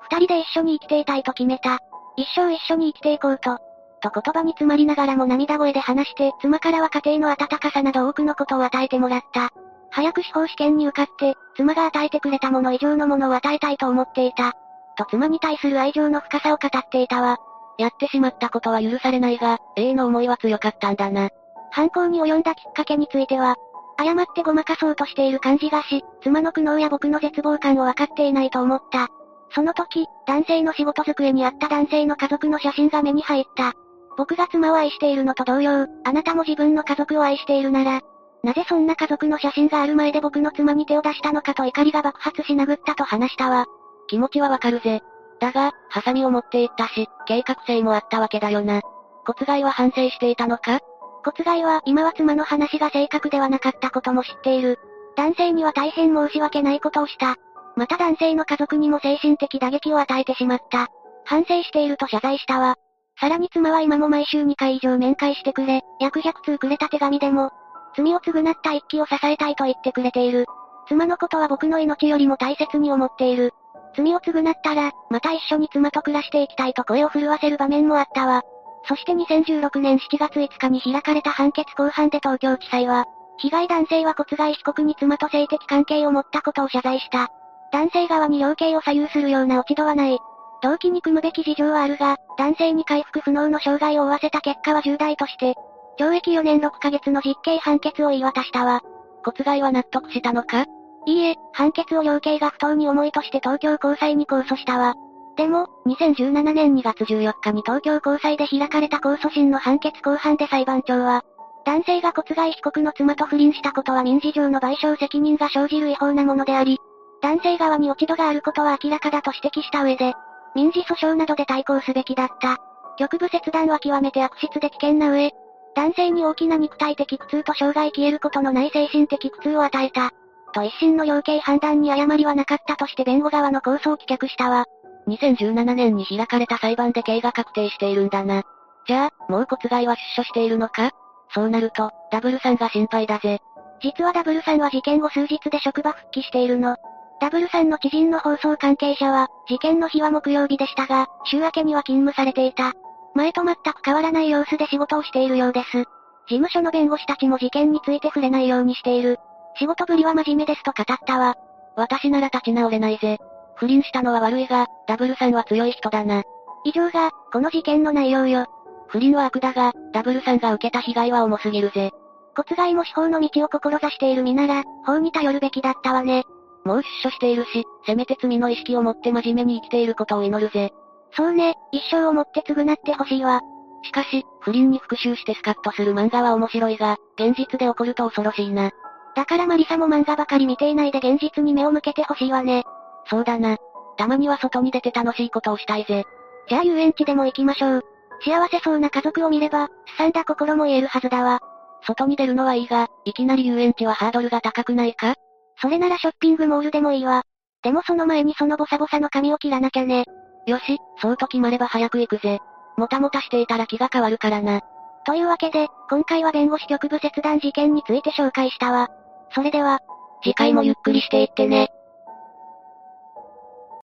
二人で一緒に生きていたいと決めた。一生一緒に生きていこうと。と言葉に詰まりながらも涙声で話して、妻からは家庭の温かさなど多くのことを与えてもらった。早く司法試験に受かって、妻が与えてくれたもの以上のものを与えたいと思っていた。と妻に対する愛情の深さを語っていたわ。やってしまったことは許されないが、A の思いは強かったんだな。犯行に及んだきっかけについては、誤ってごまかそうとしている感じがし、妻の苦悩や僕の絶望感を分かっていないと思った。その時、男性の仕事机にあった男性の家族の写真が目に入った。僕が妻を愛しているのと同様、あなたも自分の家族を愛しているなら、なぜそんな家族の写真がある前で僕の妻に手を出したのかと怒りが爆発し殴ったと話したわ。気持ちはわかるぜ。だが、ハサミを持っていったし、計画性もあったわけだよな。骨害は反省していたのか？骨害は今は妻の話が正確ではなかったことも知っている。男性には大変申し訳ないことをした。また男性の家族にも精神的打撃を与えてしまった。反省していると謝罪したわ。さらに妻は今も毎週2回以上面会してくれ、約100通くれた手紙でも、罪を償った一気を支えたいと言ってくれている。妻のことは僕の命よりも大切に思っている。罪を償ったら、また一緒に妻と暮らしていきたいと声を震わせる場面もあったわ。そして2016年7月5日に開かれた判決公判で東京地裁は、被害男性は骨害被告に妻と性的関係を持ったことを謝罪した。男性側に量刑を左右するような落ち度はない。動機に組むべき事情はあるが、男性に回復不能の障害を負わせた結果は重大として、懲役4年6ヶ月の実刑判決を言い渡したわ。骨害は納得したのか？いいえ、判決を量刑が不当に重いとして東京高裁に控訴したわ。でも、2017年2月14日に東京高裁で開かれた控訴審の判決公判で裁判長は、男性が骨害被告の妻と不倫したことは民事上の賠償責任が生じる違法なものであり、男性側に落ち度があることは明らかだと指摘した上で、民事訴訟などで対抗すべきだった。局部切断は極めて悪質で危険な上、男性に大きな肉体的苦痛と障害消えることのない精神的苦痛を与えた。と一審の量刑判断に誤りはなかったとして弁護側の控訴を棄却したわ。2017年に開かれた裁判で刑が確定しているんだな。じゃあ、もう骨害は出所しているのか？そうなると、ダブルさんが心配だぜ。実はダブルさんは事件後数日で職場復帰しているの。ダブルさんの知人の放送関係者は、事件の日は木曜日でしたが、週明けには勤務されていた。前と全く変わらない様子で仕事をしているようです。事務所の弁護士たちも事件について触れないようにしている。仕事ぶりは真面目ですと語ったわ。私なら立ち直れないぜ。不倫したのは悪いが、ダブルさんは強い人だな。以上が、この事件の内容よ。不倫は悪だが、ダブルさんが受けた被害は重すぎるぜ。骨外も司法の道を志している身なら、法に頼るべきだったわね。もう出所しているし、せめて罪の意識を持って真面目に生きていることを祈るぜ。そうね、一生をもって償ってほしいわ。しかし、不倫に復讐してスカッとする漫画は面白いが、現実で起こると恐ろしいな。だからマリサも漫画ばかり見ていないで現実に目を向けてほしいわね。そうだな。たまには外に出て楽しいことをしたいぜ。じゃあ遊園地でも行きましょう。幸せそうな家族を見れば、すさんだ心も癒えるはずだわ。外に出るのはいいが、いきなり遊園地はハードルが高くないか？それならショッピングモールでもいいわ。でもその前にそのボサボサの髪を切らなきゃね。よし、そうと決まれば早く行くぜ。もたもたしていたら気が変わるからな。というわけで、今回は弁護士局部切断事件について紹介したわ。それでは、次回もゆっくりしていってね。